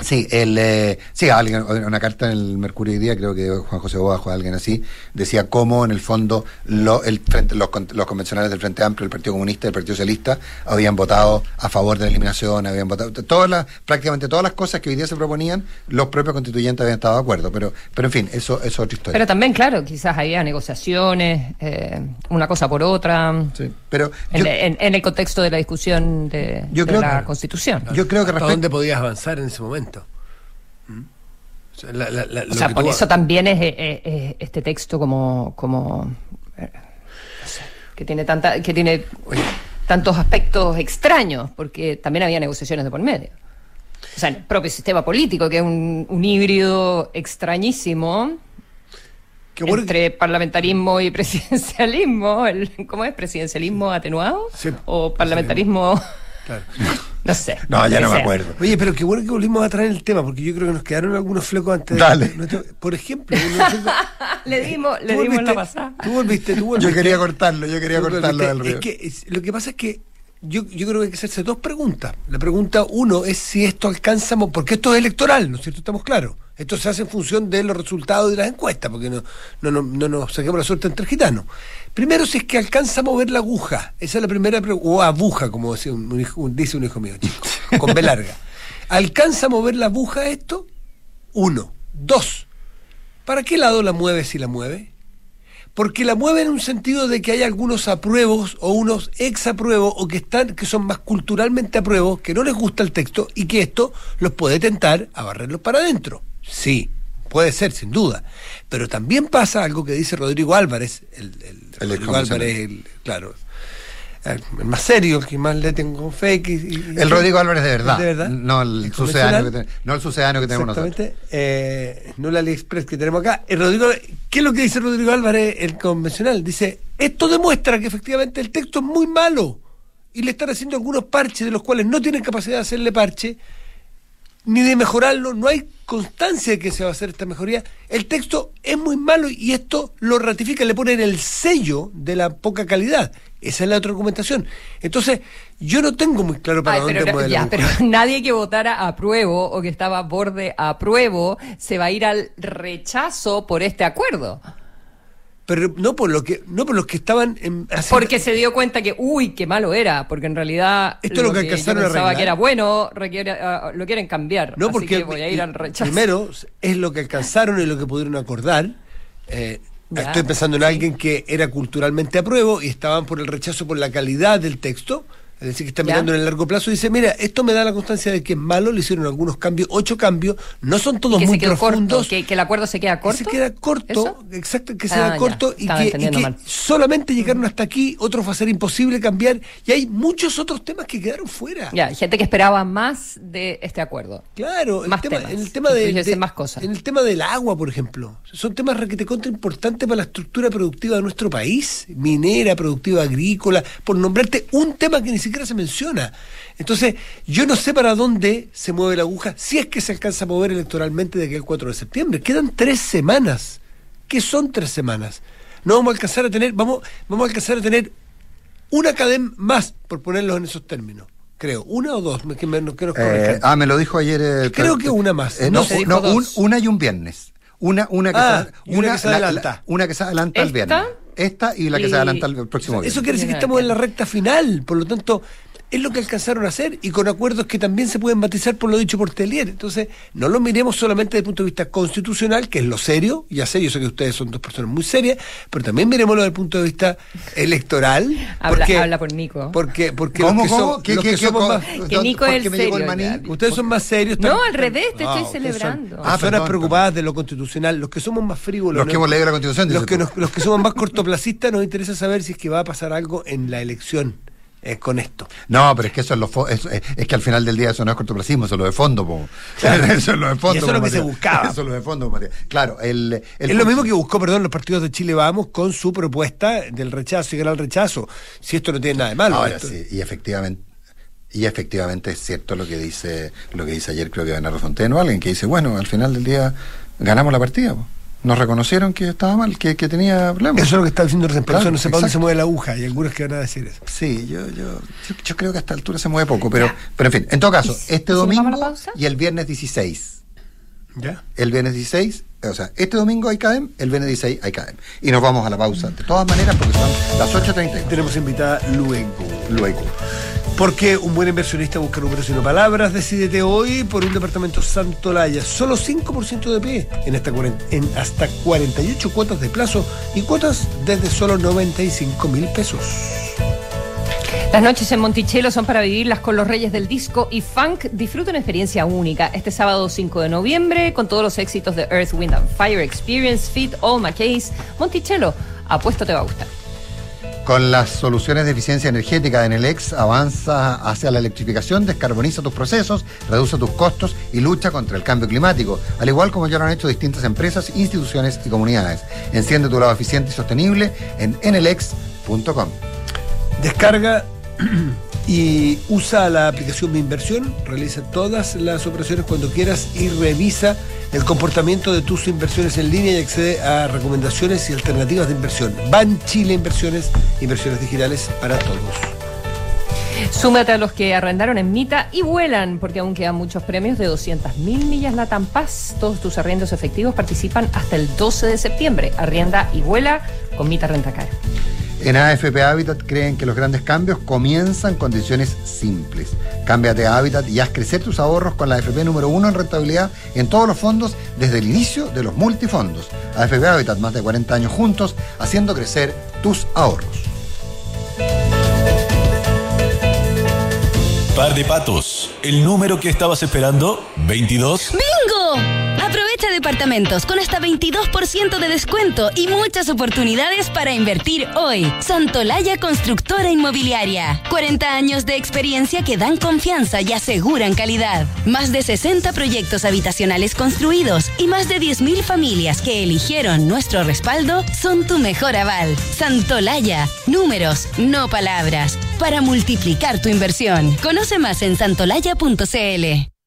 [SPEAKER 2] Sí, el, eh, sí, alguien, una carta en el Mercurio hoy día, creo que Juan José Bobajo, alguien así, decía cómo en el fondo lo, el, los, los, convencionales del Frente Amplio, el Partido Comunista y el Partido Socialista habían votado a favor de la eliminación, habían votado, todas las, prácticamente todas las cosas que hoy día se proponían, los propios constituyentes habían estado de acuerdo, pero, pero en fin, eso, es otra historia.
[SPEAKER 4] Pero también, claro, quizás había negociaciones, eh, una cosa por otra,
[SPEAKER 2] sí, pero
[SPEAKER 4] en, el contexto de la discusión de, la Constitución.
[SPEAKER 3] Yo creo que ¿Hasta dónde podías avanzar en ese momento?
[SPEAKER 4] O sea, por eso también es, este texto como, como eh, que tiene tanta, que tiene tantos aspectos extraños, porque también había negociaciones de por medio. O sea, el propio sistema político, que es un, híbrido extrañísimo entre parlamentarismo y presidencialismo. ¿Cómo es? ¿Presidencialismo atenuado? ¿O parlamentarismo...? No sé.
[SPEAKER 2] No, ya no me acuerdo.
[SPEAKER 3] Oye, pero qué bueno que volvimos a traer el tema, porque yo creo que nos quedaron algunos flecos antes.
[SPEAKER 2] Dale.
[SPEAKER 3] por ejemplo,
[SPEAKER 4] le dimos, le dimos la pasada.
[SPEAKER 3] Tú volviste, tú volviste.
[SPEAKER 2] Yo quería cortarlo, yo quería cortarlo del río.
[SPEAKER 3] Es que lo que pasa es que yo, yo creo que hay que hacerse dos preguntas. La pregunta uno es si esto alcanza, porque esto es electoral, ¿no es cierto? Estamos claros. Esto se hace en función de los resultados de las encuestas, porque no, no, no, no nos saquemos la suerte entre gitanos. Primero, si es que alcanza a mover la aguja. Esa es la primera pregunta. O aguja, como dice un, dice un hijo mío, chico, con B larga. ¿Alcanza a mover la aguja esto? Uno. Dos. ¿Para qué lado la mueve si la mueve? Porque la mueve en un sentido de que hay algunos apruebos o unos exapruebos o que están que son más culturalmente apruebos, que no les gusta el texto y que esto los puede tentar a barrerlos para adentro. Sí, puede ser, sin duda. Pero también pasa algo que dice Rodrigo Álvarez, el, el, Rodrigo Álvarez, claro, el más serio, el que más le tengo fe.
[SPEAKER 2] el Rodrigo Álvarez de verdad. De verdad. No el, sucedáneo que, no el sucedáneo que tenemos
[SPEAKER 3] nosotros. Eh, no el AliExpress que tenemos acá. El Rodrigo, ¿Qué es lo que dice Rodrigo Álvarez, el convencional? Dice, esto demuestra que efectivamente el texto es muy malo y le están haciendo algunos parches de los cuales no tienen capacidad de hacerle parche ni de mejorarlo, no hay constancia de que se va a hacer esta mejoría. El texto es muy malo y esto lo ratifica, le ponen el sello de la poca calidad. Esa es la otra argumentación. Entonces, yo no tengo muy claro para dónde
[SPEAKER 4] pero, ya, pero nadie que votara a pruebo o que estaba a borde a pruebo se va a ir al rechazo por este acuerdo
[SPEAKER 3] pero no por lo que no por los que estaban en,
[SPEAKER 4] porque se dio cuenta que uy qué malo era porque en realidad
[SPEAKER 3] esto lo, que, que yo
[SPEAKER 4] pensaba que era bueno ah, lo quieren cambiar
[SPEAKER 3] no porque voy a ir al rechazo primero es lo que alcanzaron y lo que pudieron acordar. Eh, estoy pensando en alguien que era culturalmente apruebo y estaban por el rechazo por la calidad del texto es decir, que está mirando en el largo plazo y dice, mira, esto me da la constancia de que es malo, le hicieron algunos cambios, ocho cambios, no son todos muy profundos.
[SPEAKER 4] que, el acuerdo se queda corto.
[SPEAKER 3] se queda corto, exacto, que se queda ah, corto y que, solamente llegaron hasta aquí, otros va a ser imposible cambiar y hay muchos otros temas que quedaron fuera.
[SPEAKER 4] Ya, gente que esperaba más de este acuerdo.
[SPEAKER 3] Claro,
[SPEAKER 4] más
[SPEAKER 3] tema,
[SPEAKER 4] temas,
[SPEAKER 3] en el tema de,
[SPEAKER 4] más cosas.
[SPEAKER 3] En el tema del agua, por ejemplo, son temas te contra importantes para la estructura productiva de nuestro país, minera, productiva agrícola, por nombrarte un tema que ni siquiera se menciona. Entonces, yo no sé para dónde se mueve la aguja, si es que se alcanza a mover electoralmente de aquí al 4 de septiembre. Quedan tres semanas. ¿Qué son tres semanas? No vamos a alcanzar a tener, vamos, vamos a alcanzar a tener una cadena más, por ponerlos en esos términos. Creo, una o dos, que me, que
[SPEAKER 2] eh, ah, me lo dijo ayer.
[SPEAKER 3] Eh, Creo que una más.
[SPEAKER 2] Eh, no, no una y un viernes. Una, una que,
[SPEAKER 3] ah, se, una, que se adelanta.
[SPEAKER 2] una que se adelanta el viernes. Esta y la que se adelanta el próximo
[SPEAKER 3] viernes. Eso quiere decir que estamos en la recta final. Por lo tanto, es lo que alcanzaron a hacer y con acuerdos que también se pueden matizar por lo dicho por Telier. Entonces, no lo miremos solamente desde el punto de vista constitucional, que es lo serio, ya sé, yo sé que ustedes son dos personas muy serias, pero también miremoslo desde el punto de vista electoral.
[SPEAKER 4] Habla, habla por Nico.
[SPEAKER 3] Porque, porque
[SPEAKER 2] ¿Cómo,
[SPEAKER 3] los que,
[SPEAKER 2] cómo?
[SPEAKER 3] son-
[SPEAKER 2] ¿Qué-
[SPEAKER 3] los
[SPEAKER 2] qué-
[SPEAKER 3] que
[SPEAKER 2] qué-
[SPEAKER 3] somos más,
[SPEAKER 4] Que Nico es
[SPEAKER 2] ¿Por qué
[SPEAKER 4] el serio,
[SPEAKER 3] ustedes son más serios.
[SPEAKER 4] No, al revés, te
[SPEAKER 2] Ah,
[SPEAKER 4] estoy
[SPEAKER 2] ok.
[SPEAKER 4] celebrando.
[SPEAKER 2] Ah,
[SPEAKER 3] personas
[SPEAKER 2] perdón,
[SPEAKER 3] preocupadas de lo constitucional, los que somos más frívolos.
[SPEAKER 2] Los que
[SPEAKER 3] ¿no?
[SPEAKER 2] hemos leído la Constitución,
[SPEAKER 3] Los que, nos- los que somos más cortoplacistas nos interesa saber si es que va a pasar algo en la elección eh, con esto.
[SPEAKER 2] No, pero es que eso es lo fo- es, es- es que al final del día eso no es cortoplacismo, eso es lo de fondo, po. eso es lo de fondo.
[SPEAKER 3] Y eso es lo que se buscaba.
[SPEAKER 2] Eso es lo de fondo, Matías. Claro, el, el
[SPEAKER 3] es lo mismo que buscó, perdón, los partidos de Chile Vamos con su propuesta del rechazo y el rechazo. Si esto no tiene nada de malo.
[SPEAKER 2] Ahora
[SPEAKER 3] esto-
[SPEAKER 2] sí, y efectivamente y efectivamente es cierto lo que dice lo que dice ayer creo que Bernardo Fonteno alguien que dice bueno al final del día ganamos la partida po. Nos reconocieron que estaba mal que, que tenía problemas
[SPEAKER 3] Eso es lo que está diciendo recién,
[SPEAKER 2] Claro,
[SPEAKER 3] eso no sé para dónde se mueve la aguja. Y algunos que van a decir eso.
[SPEAKER 2] sí yo, yo, yo, yo creo que a esta altura se mueve poco pero pero en fin en todo caso
[SPEAKER 4] ¿Y si-
[SPEAKER 2] este domingo y el viernes 16
[SPEAKER 3] ¿Ya?
[SPEAKER 2] el viernes 16 o sea este domingo hay CADEM el viernes 16 hay CADEM y nos vamos a la pausa de todas maneras porque son las 8.32
[SPEAKER 3] Tenemos invitada luego.
[SPEAKER 2] luego
[SPEAKER 3] Porque un buen inversionista busca números y no palabras. Decídete hoy por un departamento Santolaya. Solo 5% de pie en, hasta, cuaren- en hasta 48 cuotas de plazo y cuotas desde solo 95 mil pesos.
[SPEAKER 4] Las noches en Monticello son para vivirlas con los reyes del disco y funk. Disfruta una experiencia única este sábado 5 de noviembre con todos los éxitos de Earth, Wind and Fire, Experience, Fit, All My Case. Monticello, apuesto te va a gustar.
[SPEAKER 2] Con las soluciones de eficiencia energética de Enelex, avanza hacia la electrificación, descarboniza tus procesos, reduce tus costos y lucha contra el cambio climático, al igual como ya lo han hecho distintas empresas, instituciones y comunidades. Enciende tu lado eficiente y sostenible en enelex.com.
[SPEAKER 3] Descarga y usa la aplicación Mi Inversión, realiza todas las operaciones cuando quieras y revisa el comportamiento de tus inversiones en línea y accede a recomendaciones y alternativas de inversión. Ban Chile Inversiones, inversiones digitales para todos.
[SPEAKER 4] Súmate a los que arrendaron en Mita y vuelan, porque aún quedan muchos premios de 200.000 millas Latam Paz. Todos tus arriendos efectivos participan hasta el 12 de septiembre. Arrienda y vuela con Mita Rentacar.
[SPEAKER 2] En AFP Habitat creen que los grandes cambios comienzan con decisiones simples. Cámbiate a Habitat y haz crecer tus ahorros con la AFP número uno en rentabilidad en todos los fondos desde el inicio de los multifondos. AFP Habitat, más de 40 años juntos, haciendo crecer tus ahorros.
[SPEAKER 5] Par de patos. ¿El número que estabas esperando? ¿22?
[SPEAKER 6] ¡Bingo! Departamentos con hasta 22% de descuento y muchas oportunidades para invertir hoy. Santolaya Constructora Inmobiliaria. 40 años de experiencia que dan confianza y aseguran calidad. Más de 60 proyectos habitacionales construidos y más de 10.000 familias que eligieron nuestro respaldo son tu mejor aval. Santolaya. Números, no palabras. Para multiplicar tu inversión. Conoce más en santolaya.cl.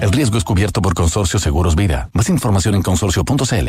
[SPEAKER 5] El riesgo es cubierto por Consorcio Seguros Vida. Más información en consorcio.cl.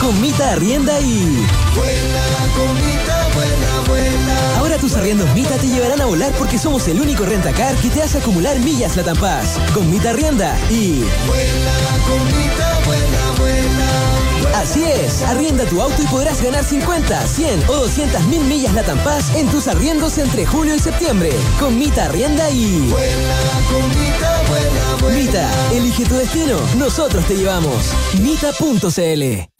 [SPEAKER 7] Comita arrienda y. Ahora tus arriendos Mita te llevarán a volar porque somos el único rentacar que te hace acumular millas Latam Paz. Con Mita arrienda y. Así es, arrienda tu auto y podrás ganar 50, 100 o 200 mil millas Latam Paz en tus arriendos entre julio y septiembre. Con Mita arrienda y. Mita, elige tu destino, nosotros te llevamos. Mita.cl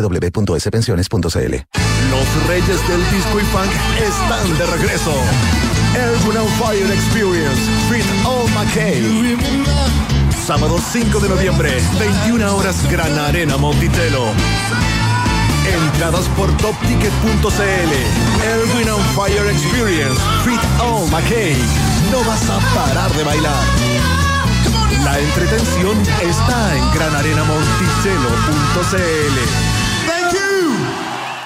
[SPEAKER 8] www.spensiones.cl.
[SPEAKER 9] Los reyes del disco y funk están de regreso. On Fire Experience, Fit All McKay. Sábado 5 de noviembre, 21 horas, Gran Arena Montitelo. Entradas por topticket.cl. On Fire Experience, Fit All McKay. No vas a parar de bailar. La entretención está en granarenamonticello.cl.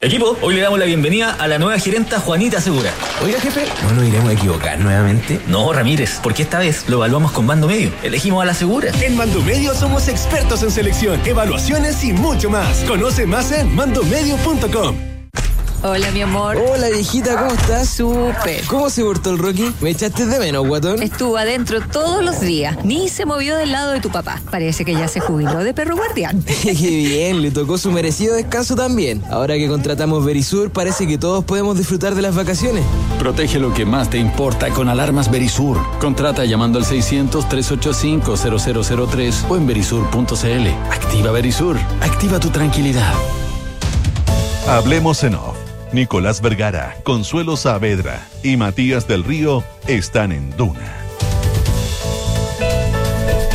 [SPEAKER 10] Equipo, hoy le damos la bienvenida a la nueva gerenta Juanita Segura.
[SPEAKER 11] Oiga, jefe, ¿no nos iremos a equivocar nuevamente?
[SPEAKER 10] No, Ramírez, porque esta vez lo evaluamos con Mando Medio. Elegimos a la Segura.
[SPEAKER 12] En Mando Medio somos expertos en selección, evaluaciones y mucho más. Conoce más en mandomedio.com.
[SPEAKER 13] Hola, mi amor.
[SPEAKER 7] Hola, viejita, ¿cómo estás?
[SPEAKER 13] Súper.
[SPEAKER 7] ¿Cómo se portó el Rocky? ¿Me echaste de menos, guatón?
[SPEAKER 13] Estuvo adentro todos los días. Ni se movió del lado de tu papá. Parece que ya se jubiló de perro guardián.
[SPEAKER 7] Qué bien, le tocó su merecido descanso también. Ahora que contratamos Verisur, parece que todos podemos disfrutar de las vacaciones.
[SPEAKER 5] Protege lo que más te importa con alarmas Verisur. Contrata llamando al 600-385-0003 o en verisur.cl. Activa Verisur. Activa tu tranquilidad.
[SPEAKER 1] Hablemos en off. Nicolás Vergara, Consuelo Saavedra y Matías del Río están en Duna.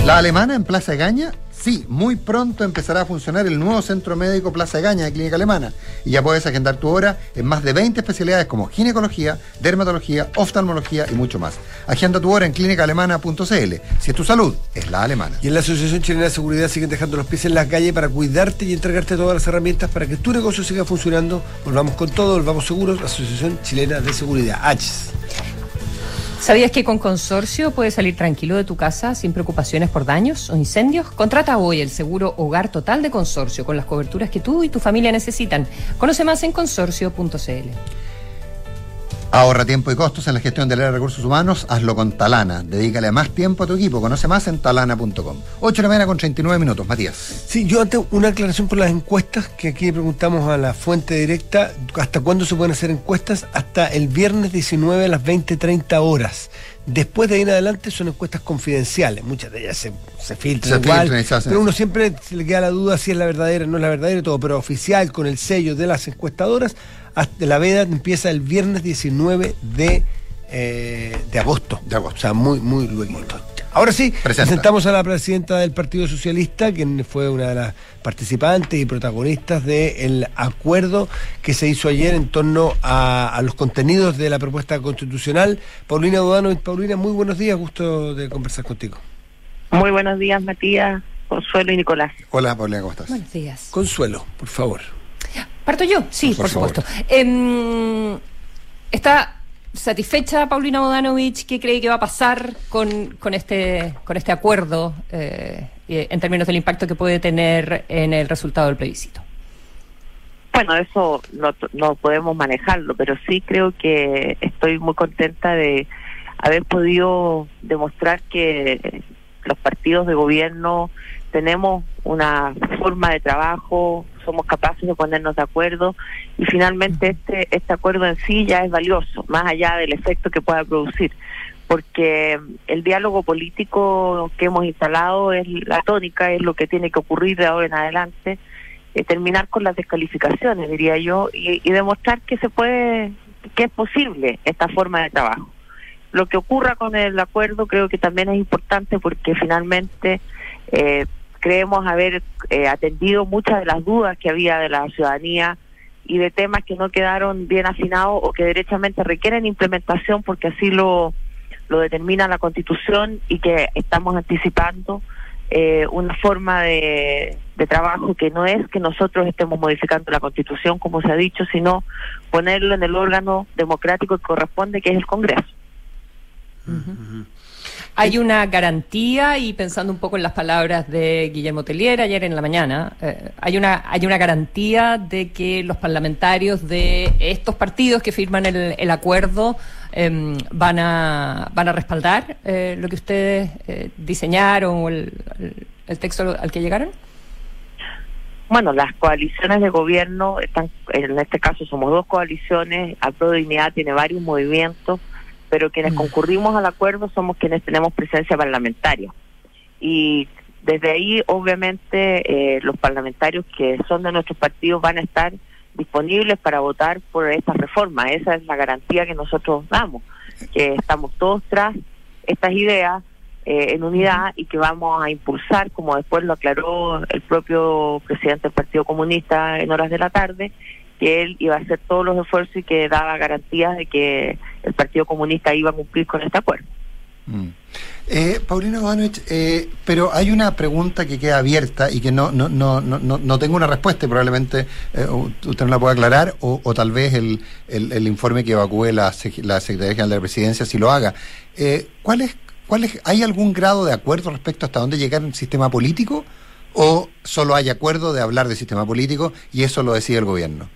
[SPEAKER 2] La alemana en Plaza Gaña, sí, muy pronto empezará a funcionar el nuevo centro médico Plaza Gaña de Clínica Alemana y ya puedes agendar tu hora en más de 20 especialidades como ginecología, dermatología, oftalmología y mucho más. Agenda tu hora en clínicaalemana.cl. Si es tu salud, es la alemana.
[SPEAKER 3] Y en la Asociación Chilena de Seguridad siguen dejando los pies en la calle para cuidarte y entregarte todas las herramientas para que tu negocio siga funcionando. Volvamos con todo, volvamos seguros. Asociación Chilena de Seguridad, ACHIS.
[SPEAKER 4] ¿Sabías que con Consorcio puedes salir tranquilo de tu casa sin preocupaciones por daños o incendios? Contrata hoy el seguro Hogar Total de Consorcio con las coberturas que tú y tu familia necesitan. Conoce más en consorcio.cl.
[SPEAKER 2] Ahorra tiempo y costos en la gestión del área de recursos humanos. Hazlo con Talana. Dedícale más tiempo a tu equipo. Conoce más en talana.com. 8 de la mañana con 39 minutos. Matías.
[SPEAKER 3] Sí, yo antes una aclaración por las encuestas, que aquí le preguntamos a la fuente directa, ¿hasta cuándo se pueden hacer encuestas? Hasta el viernes 19 a las 20.30 horas. Después de ahí en adelante son encuestas confidenciales, muchas de ellas se, se filtran
[SPEAKER 2] Se
[SPEAKER 3] igual, pero uno siempre se le queda la duda si es la verdadera, no es la verdadera y todo, pero oficial con el sello de las encuestadoras, hasta la veda empieza el viernes 19 de, eh, de agosto.
[SPEAKER 2] De agosto.
[SPEAKER 3] O sea, muy, muy luego. Ahora sí,
[SPEAKER 2] Presenta.
[SPEAKER 3] presentamos a la presidenta del Partido Socialista, quien fue una de las participantes y protagonistas del acuerdo que se hizo ayer en torno a, a los contenidos de la propuesta constitucional. Paulina Dudano, Paulina, muy buenos días, gusto de conversar contigo.
[SPEAKER 14] Muy buenos días, Matías, Consuelo y Nicolás.
[SPEAKER 2] Hola, Paulina, ¿cómo estás?
[SPEAKER 4] Buenos días.
[SPEAKER 3] Consuelo, por favor.
[SPEAKER 4] ¿Parto yo? Sí, por, supuesto. Em, ¿Está satisfecha Paulina Bodanovich? ¿Qué cree que va a pasar con, con, este, con este acuerdo eh, en términos del impacto que puede tener en el resultado del plebiscito?
[SPEAKER 14] Bueno, eso no podemos manejarlo, pero sí creo que estoy muy contenta de haber podido demostrar que los partidos de gobierno tenemos una forma de trabajo somos capaces de ponernos de acuerdo y finalmente este, este acuerdo en sí ya es valioso, más allá del efecto que pueda producir, porque el diálogo político que hemos instalado es la tónica, es lo que tiene que ocurrir de ahora en adelante, eh, terminar con las descalificaciones, diría yo, y, y demostrar que se puede, que es posible esta forma de trabajo. Lo que ocurra con el acuerdo creo que también es importante porque finalmente eh, creemos haber eh, atendido muchas de las dudas que había de la ciudadanía y de temas que no quedaron bien afinados o que derechamente requieren implementación porque así lo, lo determina la Constitución y que estamos anticipando eh, una forma de, de trabajo que no es que nosotros estemos modificando la Constitución, como se ha dicho, sino ponerlo en el órgano democrático que corresponde, que es el Congreso.
[SPEAKER 4] Hay una garantía, y pensando un poco en las palabras de Guillermo Tellier ayer en la mañana, eh, hay, una, hay una garantía de que los parlamentarios de estos partidos que firman el, el acuerdo eh, van, a, van a respaldar eh, lo que ustedes eh, diseñaron o el texto al que llegaron.
[SPEAKER 14] Bueno, las coaliciones de gobierno están, en este caso somos dos coaliciones, Apro Dignidad tiene varios movimientos pero quienes concurrimos al acuerdo somos quienes tenemos presencia parlamentaria. Y desde ahí, obviamente, eh, los parlamentarios que son de nuestros partidos van a estar disponibles para votar por esta reforma. Esa es la garantía que nosotros damos, que estamos todos tras estas ideas eh, en unidad y que vamos a impulsar, como después lo aclaró el propio presidente del Partido Comunista en horas de la tarde, que él iba a hacer todos los esfuerzos y que daba garantías de que el Partido Comunista iba a cumplir con este acuerdo.
[SPEAKER 2] Mm. Eh, Paulina Bodanovich, eh, pero hay una pregunta que queda abierta y que no no no no, no tengo una respuesta y probablemente eh, usted no la pueda aclarar o, tal vez el, el, el, informe que evacúe la, la Secretaría General de la Presidencia si lo haga. Eh, ¿cuál es, cuál es, ¿Hay algún grado de acuerdo respecto hasta dónde llegar un sistema político o solo hay acuerdo de hablar de sistema político y eso lo decide el gobierno?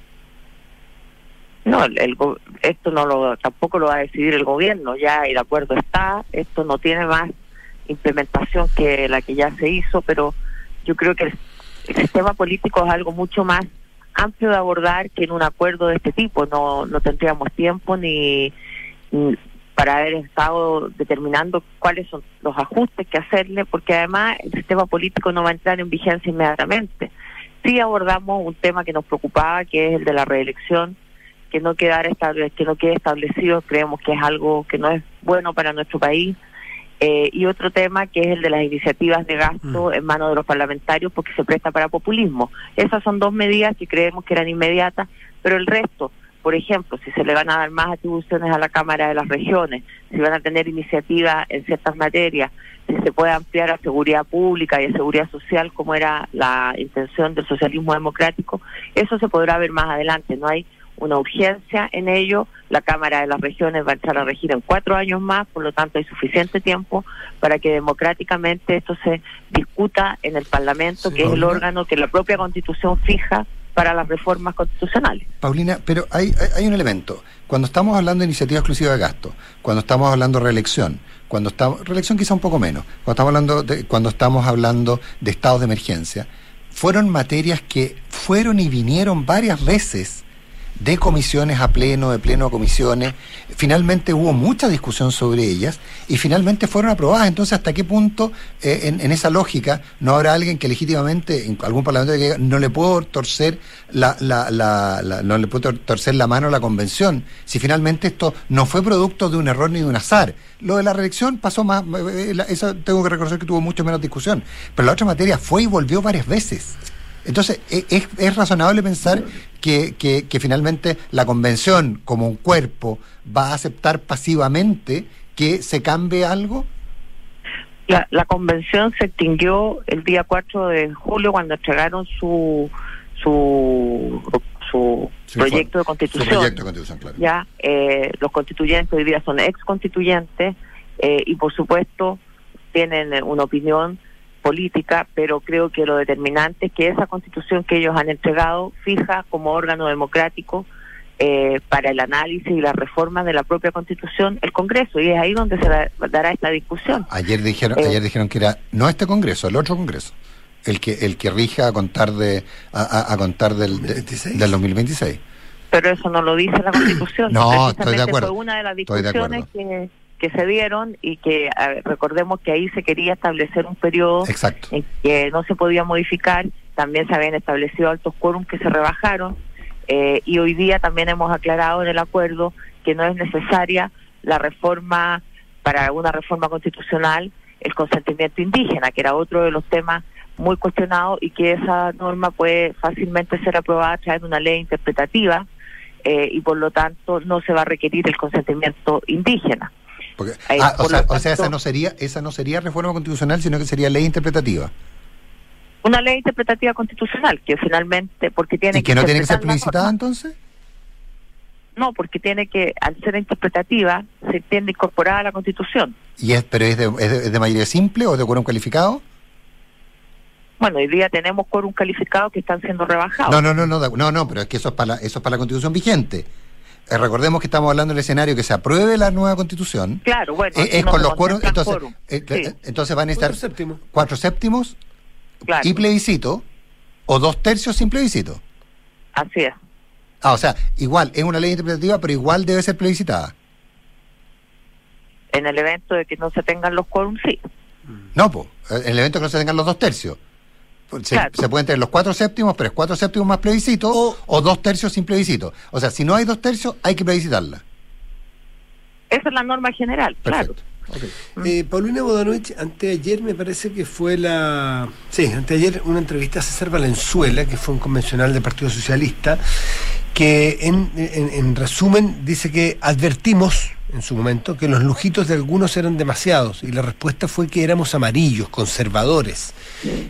[SPEAKER 14] No, el, el, esto no lo tampoco lo va a decidir el gobierno, ya el acuerdo está, esto no tiene más implementación que la que ya se hizo, pero yo creo que el, el sistema político es algo mucho más amplio de abordar que en un acuerdo de este tipo, no tendríamos tiempo ni, ni para haber estado determinando cuáles son los ajustes que hacerle, porque además el sistema político no va a entrar en vigencia inmediatamente. Sí abordamos un tema que nos preocupaba, que es el de la reelección, que no quedara estable, que no quede establecido, creemos que es algo que no es bueno para nuestro país. Eh, y otro tema que es el de las iniciativas de gasto mm. en manos de los parlamentarios porque se presta para populismo. Esas son dos medidas que creemos que eran inmediatas, pero el resto, por ejemplo, si se le van a dar más atribuciones a la Cámara de las Regiones, si van a tener iniciativas en ciertas materias, si se puede ampliar a seguridad pública y a seguridad social como era la intención del socialismo democrático, eso se podrá ver más adelante. No hay una urgencia en ello. La Cámara de las Regiones va a entrar a regir en cuatro años más, por lo tanto hay suficiente tiempo para que democráticamente esto se discuta en el Parlamento, sí, que Paulina. es el órgano que la propia Constitución fija para las reformas constitucionales.
[SPEAKER 2] Paulina, pero hay, hay, hay un elemento. Cuando estamos hablando de iniciativa exclusiva de gasto, cuando estamos hablando de reelección, cuando estamos, reelección quizá un poco menos, cuando estamos hablando de, cuando estamos hablando de estados de emergencia, fueron materias que fueron y vinieron varias veces de comisiones a pleno, de pleno a comisiones. Finalmente hubo mucha discusión sobre ellas y finalmente fueron aprobadas. Entonces, ¿hasta qué punto eh, en, en, esa lógica no habrá alguien que legítimamente, en algún parlamentario que diga, no le puedo torcer la, la, la, la, no le puedo torcer la mano a la convención? Si finalmente esto no fue producto de un error ni de un azar. Lo de la reelección pasó más, eh, eso tengo que reconocer que tuvo mucho menos discusión. Pero la otra materia fue y volvió varias veces. Entonces, ¿es, es razonable pensar que, que, que, finalmente la convención, como un cuerpo, va a aceptar pasivamente que se cambie algo?
[SPEAKER 14] La, la convención se extinguió el día 4 de julio cuando entregaron su su su sí, proyecto, de constitución.
[SPEAKER 2] Su proyecto de constitución, claro.
[SPEAKER 14] Ya, eh, los constituyentes hoy día son ex constituyentes eh, y, por supuesto, tienen una opinión política, pero creo que lo determinante es que esa constitución que ellos han entregado fija como órgano democrático eh, para el análisis y la reforma de la propia constitución el Congreso y es ahí donde se da, dará esta discusión.
[SPEAKER 2] Ayer dijeron, eh, ayer dijeron que era no este Congreso, el otro Congreso. el que el que rija a contar de a, a- a contar del, de- del 2026.
[SPEAKER 14] pero eso no lo dice la Constitución.
[SPEAKER 2] No, estoy de acuerdo.
[SPEAKER 14] Fue una de las
[SPEAKER 2] de
[SPEAKER 14] discusiones que, que se dieron y que ver, recordemos que ahí se quería establecer un periodo
[SPEAKER 2] Exacto.
[SPEAKER 14] en que no se podía modificar. También se habían establecido altos quórum que se rebajaron eh, y hoy día también hemos aclarado en el acuerdo que no es necesaria la reforma para una reforma constitucional el consentimiento indígena, que era otro de los temas muy cuestionados y que esa norma puede fácilmente ser aprobada a través de una ley interpretativa eh, y por lo tanto no se va a requerir el consentimiento indígena.
[SPEAKER 2] Porque,
[SPEAKER 14] Eh,
[SPEAKER 2] ah, o, sea, o sea, esa no sería esa no sería reforma constitucional, sino que sería ley interpretativa.
[SPEAKER 14] Una ley interpretativa constitucional que finalmente, porque tiene
[SPEAKER 2] ¿Y que no tiene que ser
[SPEAKER 14] norma.
[SPEAKER 2] entonces?
[SPEAKER 14] No, porque tiene que, al ser interpretativa, se entiende incorporada a la Constitución.
[SPEAKER 2] Y es, pero es de, es de, es de mayoría simple o de quórum calificado?
[SPEAKER 14] Bueno, hoy día tenemos quórum calificado que están siendo rebajados.
[SPEAKER 2] No, no, no, no, no, no, pero es que eso es para la, eso es para la Constitución vigente. Eh, recordemos que estamos hablando del escenario que se apruebe la nueva Constitución.
[SPEAKER 14] Claro, bueno,
[SPEAKER 2] Eh, es
[SPEAKER 14] no
[SPEAKER 2] con los quórum,
[SPEAKER 14] contemplan
[SPEAKER 2] entonces,
[SPEAKER 14] quórum.
[SPEAKER 2] eh,
[SPEAKER 14] Sí.
[SPEAKER 2] entonces van a estar
[SPEAKER 3] Cuatro séptimos.
[SPEAKER 2] cuatro séptimos
[SPEAKER 14] Claro.
[SPEAKER 2] y plebiscito o dos tercios sin plebiscito.
[SPEAKER 14] Así es.
[SPEAKER 2] Ah, o sea, igual es una ley interpretativa, pero igual debe ser plebiscitada.
[SPEAKER 14] En el evento de que no se tengan los quórum, sí.
[SPEAKER 2] No, pues, en el evento que no se tengan los dos tercios. Se,
[SPEAKER 14] Claro.
[SPEAKER 2] se pueden tener los cuatro séptimos, pero es cuatro séptimos más plebiscito o, dos tercios sin plebiscito. O sea, si no hay dos tercios, hay que plebiscitarla.
[SPEAKER 14] Esa es la norma general, claro.
[SPEAKER 3] Eh, Paulina Bodanovich, anteayer me parece que fue la. Sí, anteayer una entrevista a César Valenzuela, que fue un convencional del Partido Socialista, que en, en- en resumen dice que advertimos en su momento que los lujitos de algunos eran demasiados y la respuesta fue que éramos amarillos, conservadores.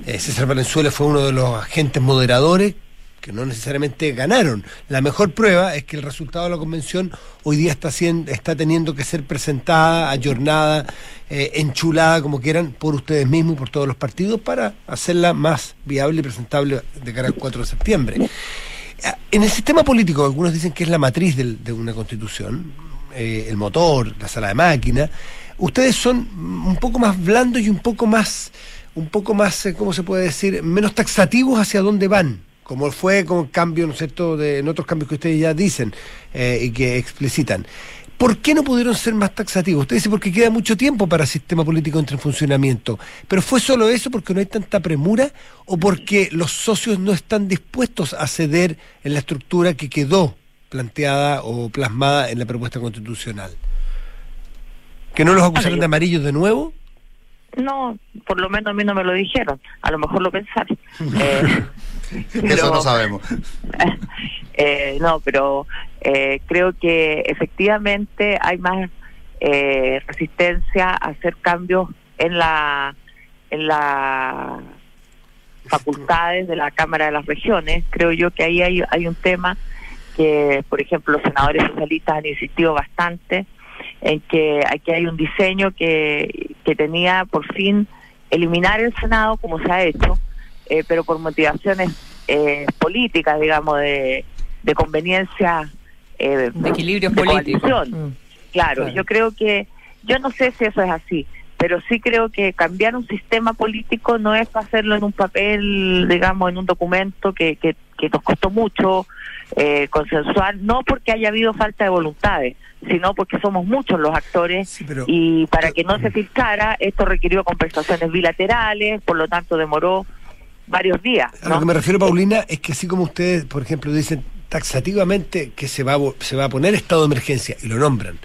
[SPEAKER 3] Eh, César Valenzuela fue uno de los agentes moderadores que no necesariamente ganaron. La mejor prueba es que el resultado de la convención hoy día está, siendo, está teniendo que ser presentada, ayornada, eh, enchulada, como quieran, por ustedes mismos y por todos los partidos para hacerla más viable y presentable de cara al 4 de septiembre. Ah, En el sistema político, algunos dicen que es la matriz de una constitución, eh, el motor, la sala de máquina. Ustedes son un poco más blandos y un poco más, un poco más, eh, ¿cómo se puede decir? Menos taxativos hacia dónde van, como fue con el cambio, ¿no es cierto?, de, en otros cambios que ustedes ya dicen eh, y que explicitan. ¿Por qué no pudieron ser más taxativos? Usted dice porque queda mucho tiempo para el sistema político entre en funcionamiento. ¿Pero fue solo eso porque no hay tanta premura o porque los socios no están dispuestos a ceder en la estructura que quedó planteada o plasmada en la propuesta constitucional? ¿Que no los acusaron de amarillos de nuevo?
[SPEAKER 14] No, por lo menos a mí no me lo dijeron. A lo mejor lo pensaron. Eh,
[SPEAKER 2] Eso
[SPEAKER 14] pero-
[SPEAKER 2] no sabemos.
[SPEAKER 14] Eh, no, pero eh, creo que efectivamente hay más eh, resistencia a hacer cambios en la en las facultades de la Cámara de las Regiones. Creo yo que ahí hay, hay un tema que, por ejemplo, los senadores socialistas han insistido bastante en que aquí hay un diseño que, que tenía por fin eliminar el Senado como se ha hecho, eh, pero por motivaciones eh, políticas, digamos, de, de conveniencia. eh,
[SPEAKER 4] De políticos.
[SPEAKER 14] coalición.
[SPEAKER 4] Mm.
[SPEAKER 14] Claro,
[SPEAKER 4] Claro.
[SPEAKER 14] yo creo que, yo no sé si eso es así, pero sí creo que cambiar un sistema político no es hacerlo en un papel, digamos, en un documento que, que, que nos costó mucho eh, consensuar, no porque haya habido falta de voluntades, sino porque somos muchos los actores y para que no se filtrara, esto requirió conversaciones bilaterales, por lo tanto demoró varios días.
[SPEAKER 3] A lo que me refiero, Paulina, es que así como ustedes, por ejemplo, dicen taxativamente que se va a, se va a poner estado de emergencia y lo nombran.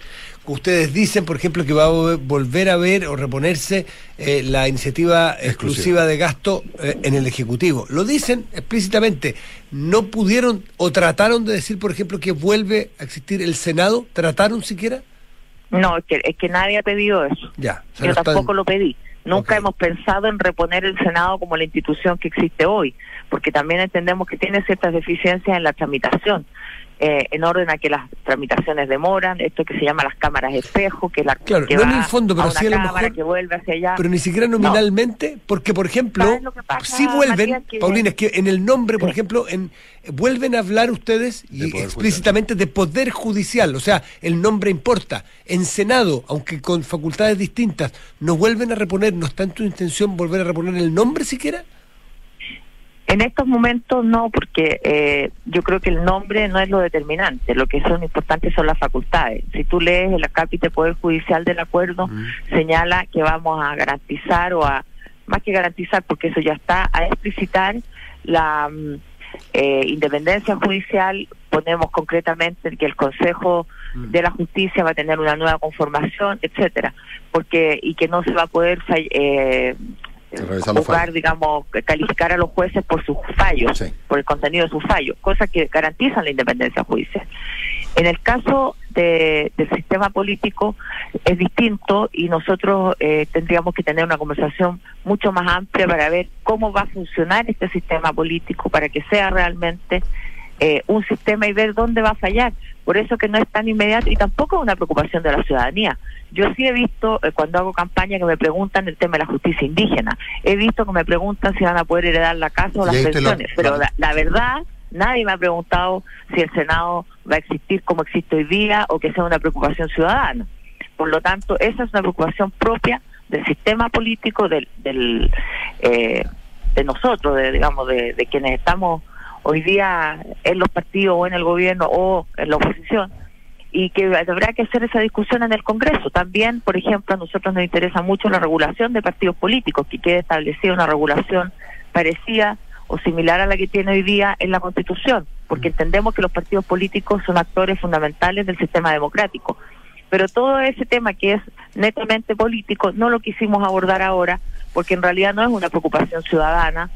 [SPEAKER 3] Ustedes dicen, por ejemplo, que va a vo- volver a ver o reponerse eh, la iniciativa exclusiva de gasto eh, en el Ejecutivo. Lo dicen explícitamente. ¿No pudieron o trataron de decir, por ejemplo, que vuelve a existir el Senado? ¿Trataron siquiera?
[SPEAKER 14] No, es que, es que nadie ha pedido eso.
[SPEAKER 3] Ya.
[SPEAKER 14] Yo
[SPEAKER 3] están-
[SPEAKER 14] tampoco lo pedí. Nunca hemos pensado en reponer el Senado como la institución que existe hoy, porque también entendemos que tiene ciertas deficiencias en la tramitación, eh, en orden a que las tramitaciones demoran, esto que se llama las cámaras espejo, que la
[SPEAKER 3] Claro,
[SPEAKER 14] que
[SPEAKER 3] no en
[SPEAKER 14] va
[SPEAKER 3] el fondo, pero
[SPEAKER 14] a una
[SPEAKER 3] sí a lo
[SPEAKER 14] cámara
[SPEAKER 3] mejor-
[SPEAKER 14] que vuelve hacia allá.
[SPEAKER 3] Pero ni siquiera
[SPEAKER 14] No.
[SPEAKER 3] nominalmente, porque por ejemplo,
[SPEAKER 14] ¿Sabes lo que pasa,
[SPEAKER 3] si vuelven,
[SPEAKER 14] Matías, que-
[SPEAKER 3] Paulina, es que en el nombre, por ejemplo, en vuelven a hablar ustedes y explícitamente de poder judicial, o sea, el nombre importa. En Senado, aunque con facultades distintas, ¿nos vuelven a reponer, no está en tu intención volver a reponer el nombre siquiera?
[SPEAKER 14] En estos momentos no, porque eh, yo creo que el nombre no es lo determinante, lo que son importantes son las facultades. Si tú lees el acápite Poder Judicial del acuerdo, señala que vamos a garantizar o a, más que garantizar, porque eso ya está, a explicitar la mm, eh, independencia judicial, ponemos concretamente que el Consejo de la Justicia va a tener una nueva conformación, etcétera, porque y que no se va a poder eh, jugar, digamos, calificar a los jueces por sus fallos, por el contenido de sus fallos, cosas que garantizan la independencia judicial. En el caso de, del sistema político es distinto y nosotros eh, tendríamos que tener una conversación mucho más amplia para ver cómo va a funcionar este sistema político para que sea realmente eh, un sistema y ver dónde va a fallar. Por eso que no es tan inmediato y tampoco es una preocupación de la ciudadanía. Yo sí he visto, eh, cuando hago campaña, que me preguntan el tema de la justicia indígena. He visto que me preguntan si van a poder heredar la casa o las pensiones. Pero la, verdad, nadie me ha preguntado si el Senado va a existir como existe hoy día o que sea una preocupación ciudadana. Por lo tanto, esa es una preocupación propia del sistema político, del, del eh, de nosotros, de, digamos, de quienes estamos hoy día en los partidos o en el gobierno o en la oposición y que habrá que hacer esa discusión en el Congreso. También, por ejemplo, a nosotros nos interesa mucho la regulación de partidos políticos, que quede establecida una regulación parecida o similar a la que tiene hoy día en la Constitución, porque entendemos que los partidos políticos son actores fundamentales del sistema democrático. Pero todo ese tema que es netamente político no lo quisimos abordar ahora, porque en realidad no es una preocupación ciudadana,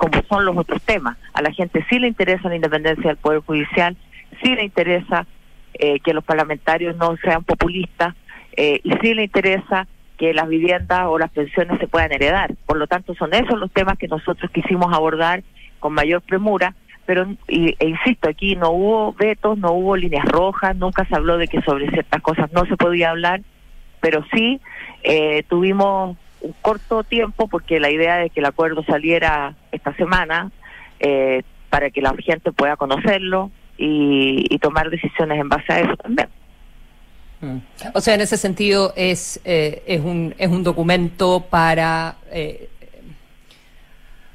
[SPEAKER 14] como son los otros temas. A la gente sí le interesa la independencia del Poder Judicial, sí le interesa eh, que los parlamentarios no sean populistas eh, y sí le interesa que las viviendas o las pensiones se puedan heredar. Por lo tanto, son esos los temas que nosotros quisimos abordar con mayor premura, pero, y, e insisto, aquí no hubo vetos, no hubo líneas rojas, nunca se habló de que sobre ciertas cosas no se podía hablar, pero sí eh, tuvimos un corto tiempo porque la idea de que el acuerdo saliera esta semana eh, para que la gente pueda conocerlo y, tomar decisiones en base a eso también.
[SPEAKER 4] Mm. O sea, en ese sentido es, eh, es, un, es un documento para eh,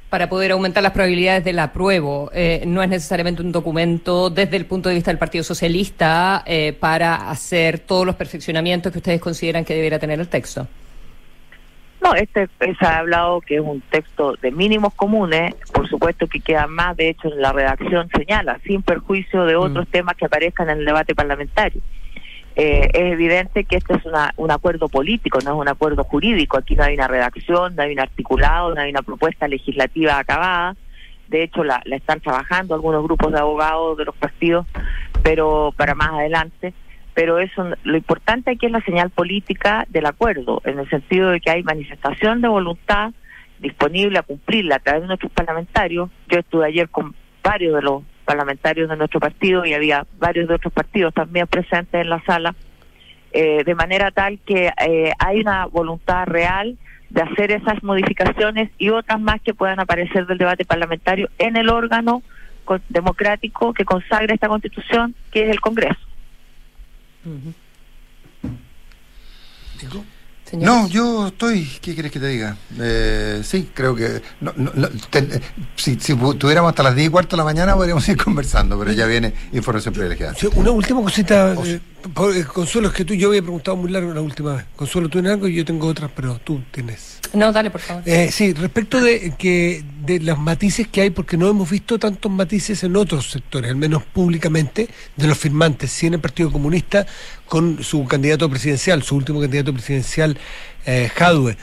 [SPEAKER 4] para poder aumentar las probabilidades del apruebo. no es necesariamente un documento desde el punto de vista del Partido Socialista para hacer todos los perfeccionamientos que ustedes consideran que debería tener el texto.
[SPEAKER 14] No, este se ha hablado que es un texto de mínimos comunes, por supuesto que queda más, de hecho en la redacción señala, sin perjuicio de otros mm. temas que aparezcan en el debate parlamentario. Eh, es evidente que este es un acuerdo político, no es un acuerdo jurídico. Aquí no hay una redacción, no hay un articulado, no hay una propuesta legislativa acabada. De hecho, la, la están trabajando algunos grupos de abogados de los partidos, pero para más adelante pero lo importante aquí es la señal política del acuerdo, en el sentido de que hay manifestación de voluntad disponible a cumplirla a través de nuestros parlamentarios. Yo estuve ayer con varios de los parlamentarios de nuestro partido y había varios de otros partidos también presentes en la sala, eh, de manera tal que eh, hay una voluntad real de hacer esas modificaciones y otras más que puedan aparecer del debate parlamentario en el órgano democrático que consagra esta constitución, que es el Congreso. Mm-hmm.
[SPEAKER 2] No, yo estoy. ¿Qué quieres que te diga? Eh, sí, creo que. No, no, eh, si, tuviéramos hasta las 10 y cuarto de la mañana, podríamos ir conversando, pero ya viene información privilegiada.
[SPEAKER 3] una última cosita, eh, Consuelo, es que tú, yo había preguntado muy largo la última vez. Consuelo, tú tienes algo y yo tengo otras, pero tú tienes.
[SPEAKER 4] No, dale, por favor.
[SPEAKER 3] sí, respecto de que de los matices que hay, porque no hemos visto tantos matices en otros sectores, al menos públicamente, de los firmantes, sí en el Partido Comunista, con su candidato presidencial, su último candidato presidencial, eh, Jadwe.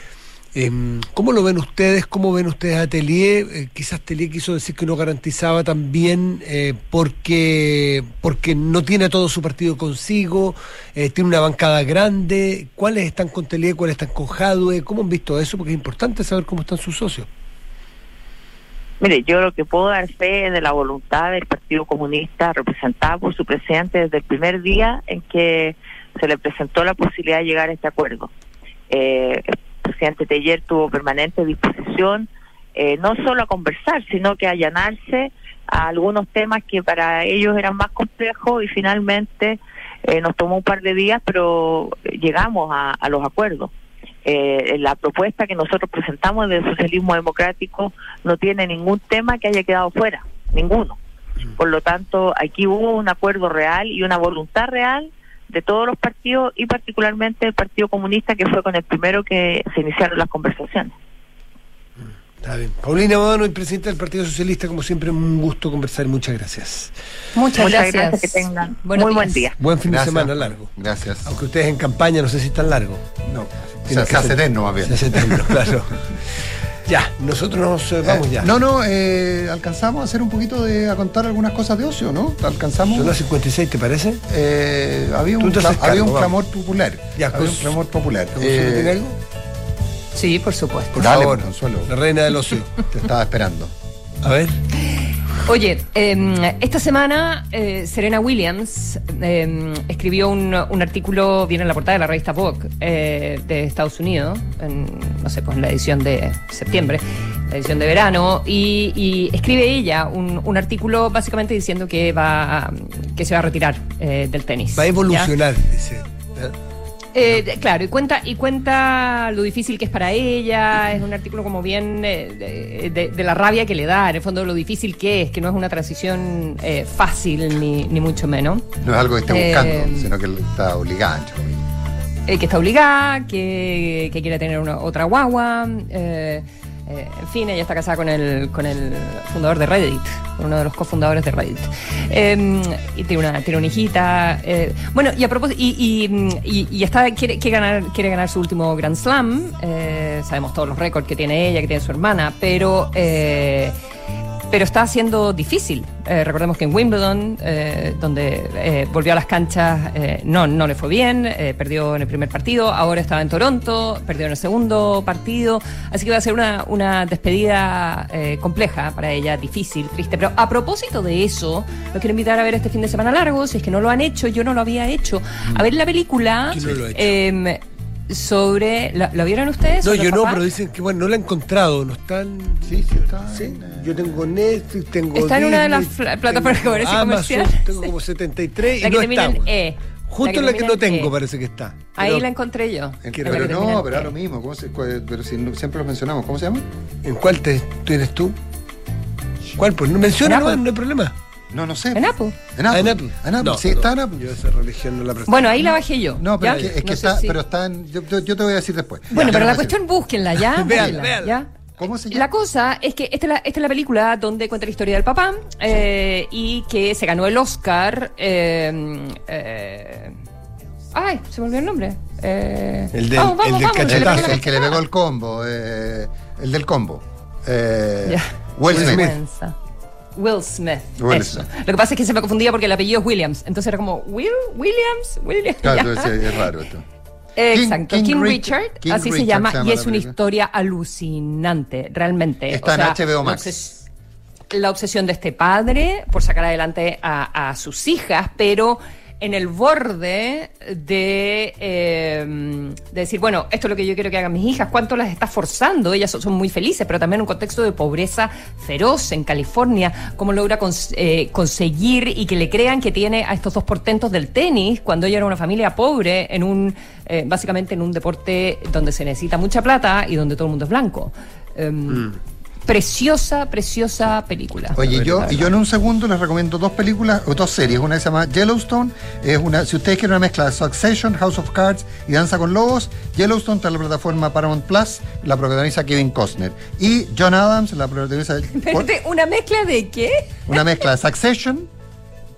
[SPEAKER 3] Em, ¿Cómo lo ven ustedes? ¿Cómo ven ustedes a Telier? Eh, quizás Telier quiso decir que no garantizaba también eh, porque, porque no tiene todo su partido consigo, eh, tiene una bancada grande. ¿Cuáles están con Telier? ¿Cuáles están con Jadwe? ¿Cómo han visto eso? Porque es importante saber cómo están sus socios.
[SPEAKER 14] Mire, yo lo que puedo dar fe es de la voluntad del Partido Comunista representada por su presidente desde el primer día en que se le presentó la posibilidad de llegar a este acuerdo. Eh, el presidente Teller tuvo permanente disposición eh, no solo a conversar, sino que a allanarse a algunos temas que para ellos eran más complejos y finalmente eh, nos tomó un par de días, pero llegamos a, a los acuerdos. Eh, la propuesta que nosotros presentamos del socialismo democrático no tiene ningún tema que haya quedado fuera, ninguno. Por lo tanto, aquí hubo un acuerdo real y una voluntad real de todos los partidos y particularmente el Partido Comunista que fue con el primero que se iniciaron las conversaciones.
[SPEAKER 3] Está bien. Paulina Bodano, presidenta del Partido Socialista, como siempre, un gusto conversar. Muchas gracias.
[SPEAKER 4] Muchas,
[SPEAKER 14] Muchas
[SPEAKER 4] gracias.
[SPEAKER 14] gracias, que tengan
[SPEAKER 4] Buenos
[SPEAKER 14] muy buen día.
[SPEAKER 3] Buen fin
[SPEAKER 2] Gracias.
[SPEAKER 3] de semana largo.
[SPEAKER 2] Gracias.
[SPEAKER 3] Aunque ustedes en campaña, no sé si es tan largo.
[SPEAKER 2] No, se, hace
[SPEAKER 3] ser-
[SPEAKER 2] eterno más bien.
[SPEAKER 3] Se hace eterno, claro. Ya, nosotros nos eh, vamos ya.
[SPEAKER 2] No, no, eh, alcanzamos a hacer un poquito de. a contar algunas cosas de ocio, ¿no? Alcanzamos.
[SPEAKER 3] Son las 56, ¿te parece?
[SPEAKER 2] Eh, había un, había clamor popular.
[SPEAKER 3] Ya,
[SPEAKER 2] había un clamor popular.
[SPEAKER 3] ¿Consuelo
[SPEAKER 2] Eh,
[SPEAKER 3] tiene algo?
[SPEAKER 4] Sí, por supuesto.
[SPEAKER 3] Por
[SPEAKER 2] Dale,
[SPEAKER 3] favor,
[SPEAKER 2] Consuelo.
[SPEAKER 3] la reina del ocio.
[SPEAKER 2] Te estaba esperando.
[SPEAKER 3] A ver.
[SPEAKER 4] Oye, eh, esta semana eh, Serena Williams eh, escribió un, un artículo, viene en la portada de la revista Vogue eh, de Estados Unidos, en, no sé, pues en la edición de septiembre, la edición de verano, y, y escribe ella un, un artículo básicamente diciendo que va a- que se va a retirar eh, del tenis.
[SPEAKER 3] Va a
[SPEAKER 4] ¿ya?
[SPEAKER 3] evolucionar, dice.
[SPEAKER 4] Eh, claro, y cuenta, y cuenta lo difícil que es para ella, es un artículo como bien eh, de, la rabia que le da, en el fondo lo difícil que es, que no es una transición eh, fácil ni, ni mucho menos.
[SPEAKER 2] No es algo que esté
[SPEAKER 4] Eh,
[SPEAKER 2] buscando, sino que está obligada.
[SPEAKER 4] Eh, que está obligada, que, que quiere tener una, otra guagua. eh, eh, en fin, ella está casada con el, con el fundador de Reddit, uno de los cofundadores de Reddit. Eh, y tiene una, tiene una hijita. eh, bueno, y a propósito, y- y está, quiere, quiere ganar, quiere ganar su último Grand Slam. eh, sabemos todos los récords que tiene ella, que tiene su hermana, pero. Pero está siendo difícil. Eh, recordemos que en Wimbledon, eh, donde eh, volvió a las canchas, no, no le fue bien, perdió en el primer partido, ahora estaba en Toronto, perdió en el segundo partido, así que va a ser una, una despedida compleja para ella, difícil, triste. Pero a propósito de eso, lo quiero invitar a ver este fin de semana largo, si es que no lo han hecho, yo no lo había hecho, a ver la película
[SPEAKER 3] ¿Quién no lo ha hecho?
[SPEAKER 4] Sobre... ¿la, ¿la vieron ustedes?
[SPEAKER 3] No,
[SPEAKER 4] ¿Sobre
[SPEAKER 3] yo no,
[SPEAKER 4] papás?
[SPEAKER 3] pero dicen que bueno, no la he encontrado, no están.
[SPEAKER 2] Sí, sí, está.
[SPEAKER 3] Sí,
[SPEAKER 2] en, eh,
[SPEAKER 3] yo tengo Netflix, tengo.
[SPEAKER 4] Está en una de las plataformas
[SPEAKER 3] tengo
[SPEAKER 4] que parece
[SPEAKER 3] Amazon,
[SPEAKER 4] comercial.
[SPEAKER 3] Tengo como 73
[SPEAKER 4] La
[SPEAKER 3] y
[SPEAKER 4] que
[SPEAKER 3] no está.
[SPEAKER 4] en. E.
[SPEAKER 3] Justo
[SPEAKER 4] La
[SPEAKER 3] la
[SPEAKER 4] que
[SPEAKER 3] no
[SPEAKER 4] en
[SPEAKER 3] tengo
[SPEAKER 4] E.
[SPEAKER 3] parece que está.
[SPEAKER 4] Ahí
[SPEAKER 3] Pero,
[SPEAKER 4] la encontré yo.
[SPEAKER 3] ¿En
[SPEAKER 4] En
[SPEAKER 2] Pero no,
[SPEAKER 4] en
[SPEAKER 2] pero
[SPEAKER 4] E.
[SPEAKER 2] es lo mismo. ¿cómo se- pero si no- siempre los mencionamos. ¿Cómo se llama?
[SPEAKER 3] ¿En cuál te tienes tú? ¿Cuál? Pues no menciona,
[SPEAKER 4] En
[SPEAKER 3] no,
[SPEAKER 4] Apple.
[SPEAKER 3] no hay problema.
[SPEAKER 2] No, no sé.
[SPEAKER 4] En Apple.
[SPEAKER 2] En Apple.
[SPEAKER 3] Ah, en No,
[SPEAKER 2] sí,
[SPEAKER 3] no,
[SPEAKER 2] está en Apple.
[SPEAKER 3] Yo esa religión no la presento.
[SPEAKER 4] Bueno, ahí la bajé yo.
[SPEAKER 2] No, pero
[SPEAKER 4] ¿ya?
[SPEAKER 2] es que, es que está,
[SPEAKER 4] si-
[SPEAKER 2] pero está en, yo, yo- yo te voy a decir después.
[SPEAKER 4] Bueno,
[SPEAKER 2] Ya,
[SPEAKER 4] pero la cuestión búsquenla ya.
[SPEAKER 3] Véanla.
[SPEAKER 4] ¿ya?
[SPEAKER 2] ¿Cómo se llama?
[SPEAKER 4] La cosa es que esta es la, esta es la película donde cuenta la historia del papá eh, y que se ganó el Oscar. eh, eh, ay, se me olvidó el nombre. Eh,
[SPEAKER 3] El del-
[SPEAKER 4] vamos, vamos,
[SPEAKER 3] el del cachetazo.
[SPEAKER 2] el que le pegó el combo. eh, el del combo. Eh, Will Smith.
[SPEAKER 4] Will Smith.
[SPEAKER 2] Will
[SPEAKER 4] eso.
[SPEAKER 2] Smith.
[SPEAKER 4] Lo que pasa es que se me confundía porque el apellido es Williams. Entonces era como, ¿Will? ¿Williams? ¿Williams?
[SPEAKER 2] Claro, es, es raro esto.
[SPEAKER 4] Exacto,
[SPEAKER 2] King-
[SPEAKER 4] King,
[SPEAKER 2] King Rich-
[SPEAKER 4] Richard,
[SPEAKER 2] King
[SPEAKER 4] así se llama,
[SPEAKER 2] se llama
[SPEAKER 4] y es una historia alucinante, realmente.
[SPEAKER 2] Está en HBO Max.
[SPEAKER 4] La, obses- la obsesión de este padre por sacar adelante a, a sus hijas, pero en el borde de, eh, de decir, bueno, esto es lo que yo quiero que hagan mis hijas, cuánto las está forzando, ellas son, muy felices, pero también en un contexto de pobreza feroz en California, cómo logra cons- eh, conseguir y que le crean que tiene a estos dos portentos del tenis cuando ella era una familia pobre, en un eh, básicamente en un deporte donde se necesita mucha plata y donde todo el mundo es blanco. Em, Preciosa, preciosa película.
[SPEAKER 2] Oye, yo, y yo en un segundo les recomiendo dos películas, o dos series. Una que se llama Yellowstone. Es una, si ustedes quieren una mezcla de Succession, House of Cards y Danza con Lobos, Yellowstone está en la plataforma Paramount Plus, la protagoniza Kevin Costner. Y John Adams, la protagoniza
[SPEAKER 4] ¿una mezcla de qué?
[SPEAKER 2] una mezcla de Succession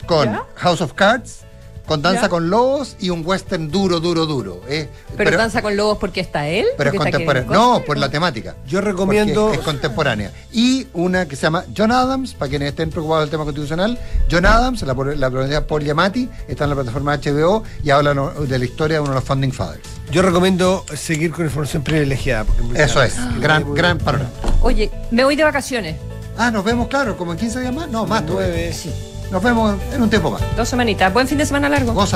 [SPEAKER 2] con
[SPEAKER 4] ¿Ya?
[SPEAKER 2] House of Cards, con Danza
[SPEAKER 4] ¿Ya?
[SPEAKER 2] con Lobos y un western duro, duro, duro. Eh,
[SPEAKER 4] Pero, danza con lobos porque está él.
[SPEAKER 2] pero es.
[SPEAKER 4] Costner?
[SPEAKER 2] No, por la temática.
[SPEAKER 3] Yo recomiendo.
[SPEAKER 2] Porque Es contemporánea. Y una que se llama John Adams, para quienes estén preocupados del tema constitucional. John Adams, la, la pronuncia Paul Giamatti, está en la plataforma HBO y habla de la historia de uno de los Founding Fathers.
[SPEAKER 3] Yo recomiendo seguir con información privilegiada. porque
[SPEAKER 2] Eso es, gran, gran panorama.
[SPEAKER 4] Oye, me voy de vacaciones.
[SPEAKER 2] Ah, nos vemos, claro, como en 15 días más. No, más.
[SPEAKER 3] Nueve.
[SPEAKER 2] Nos vemos en un tiempo más.
[SPEAKER 4] Dos semanitas. Buen fin de semana largo.
[SPEAKER 2] Gózalo.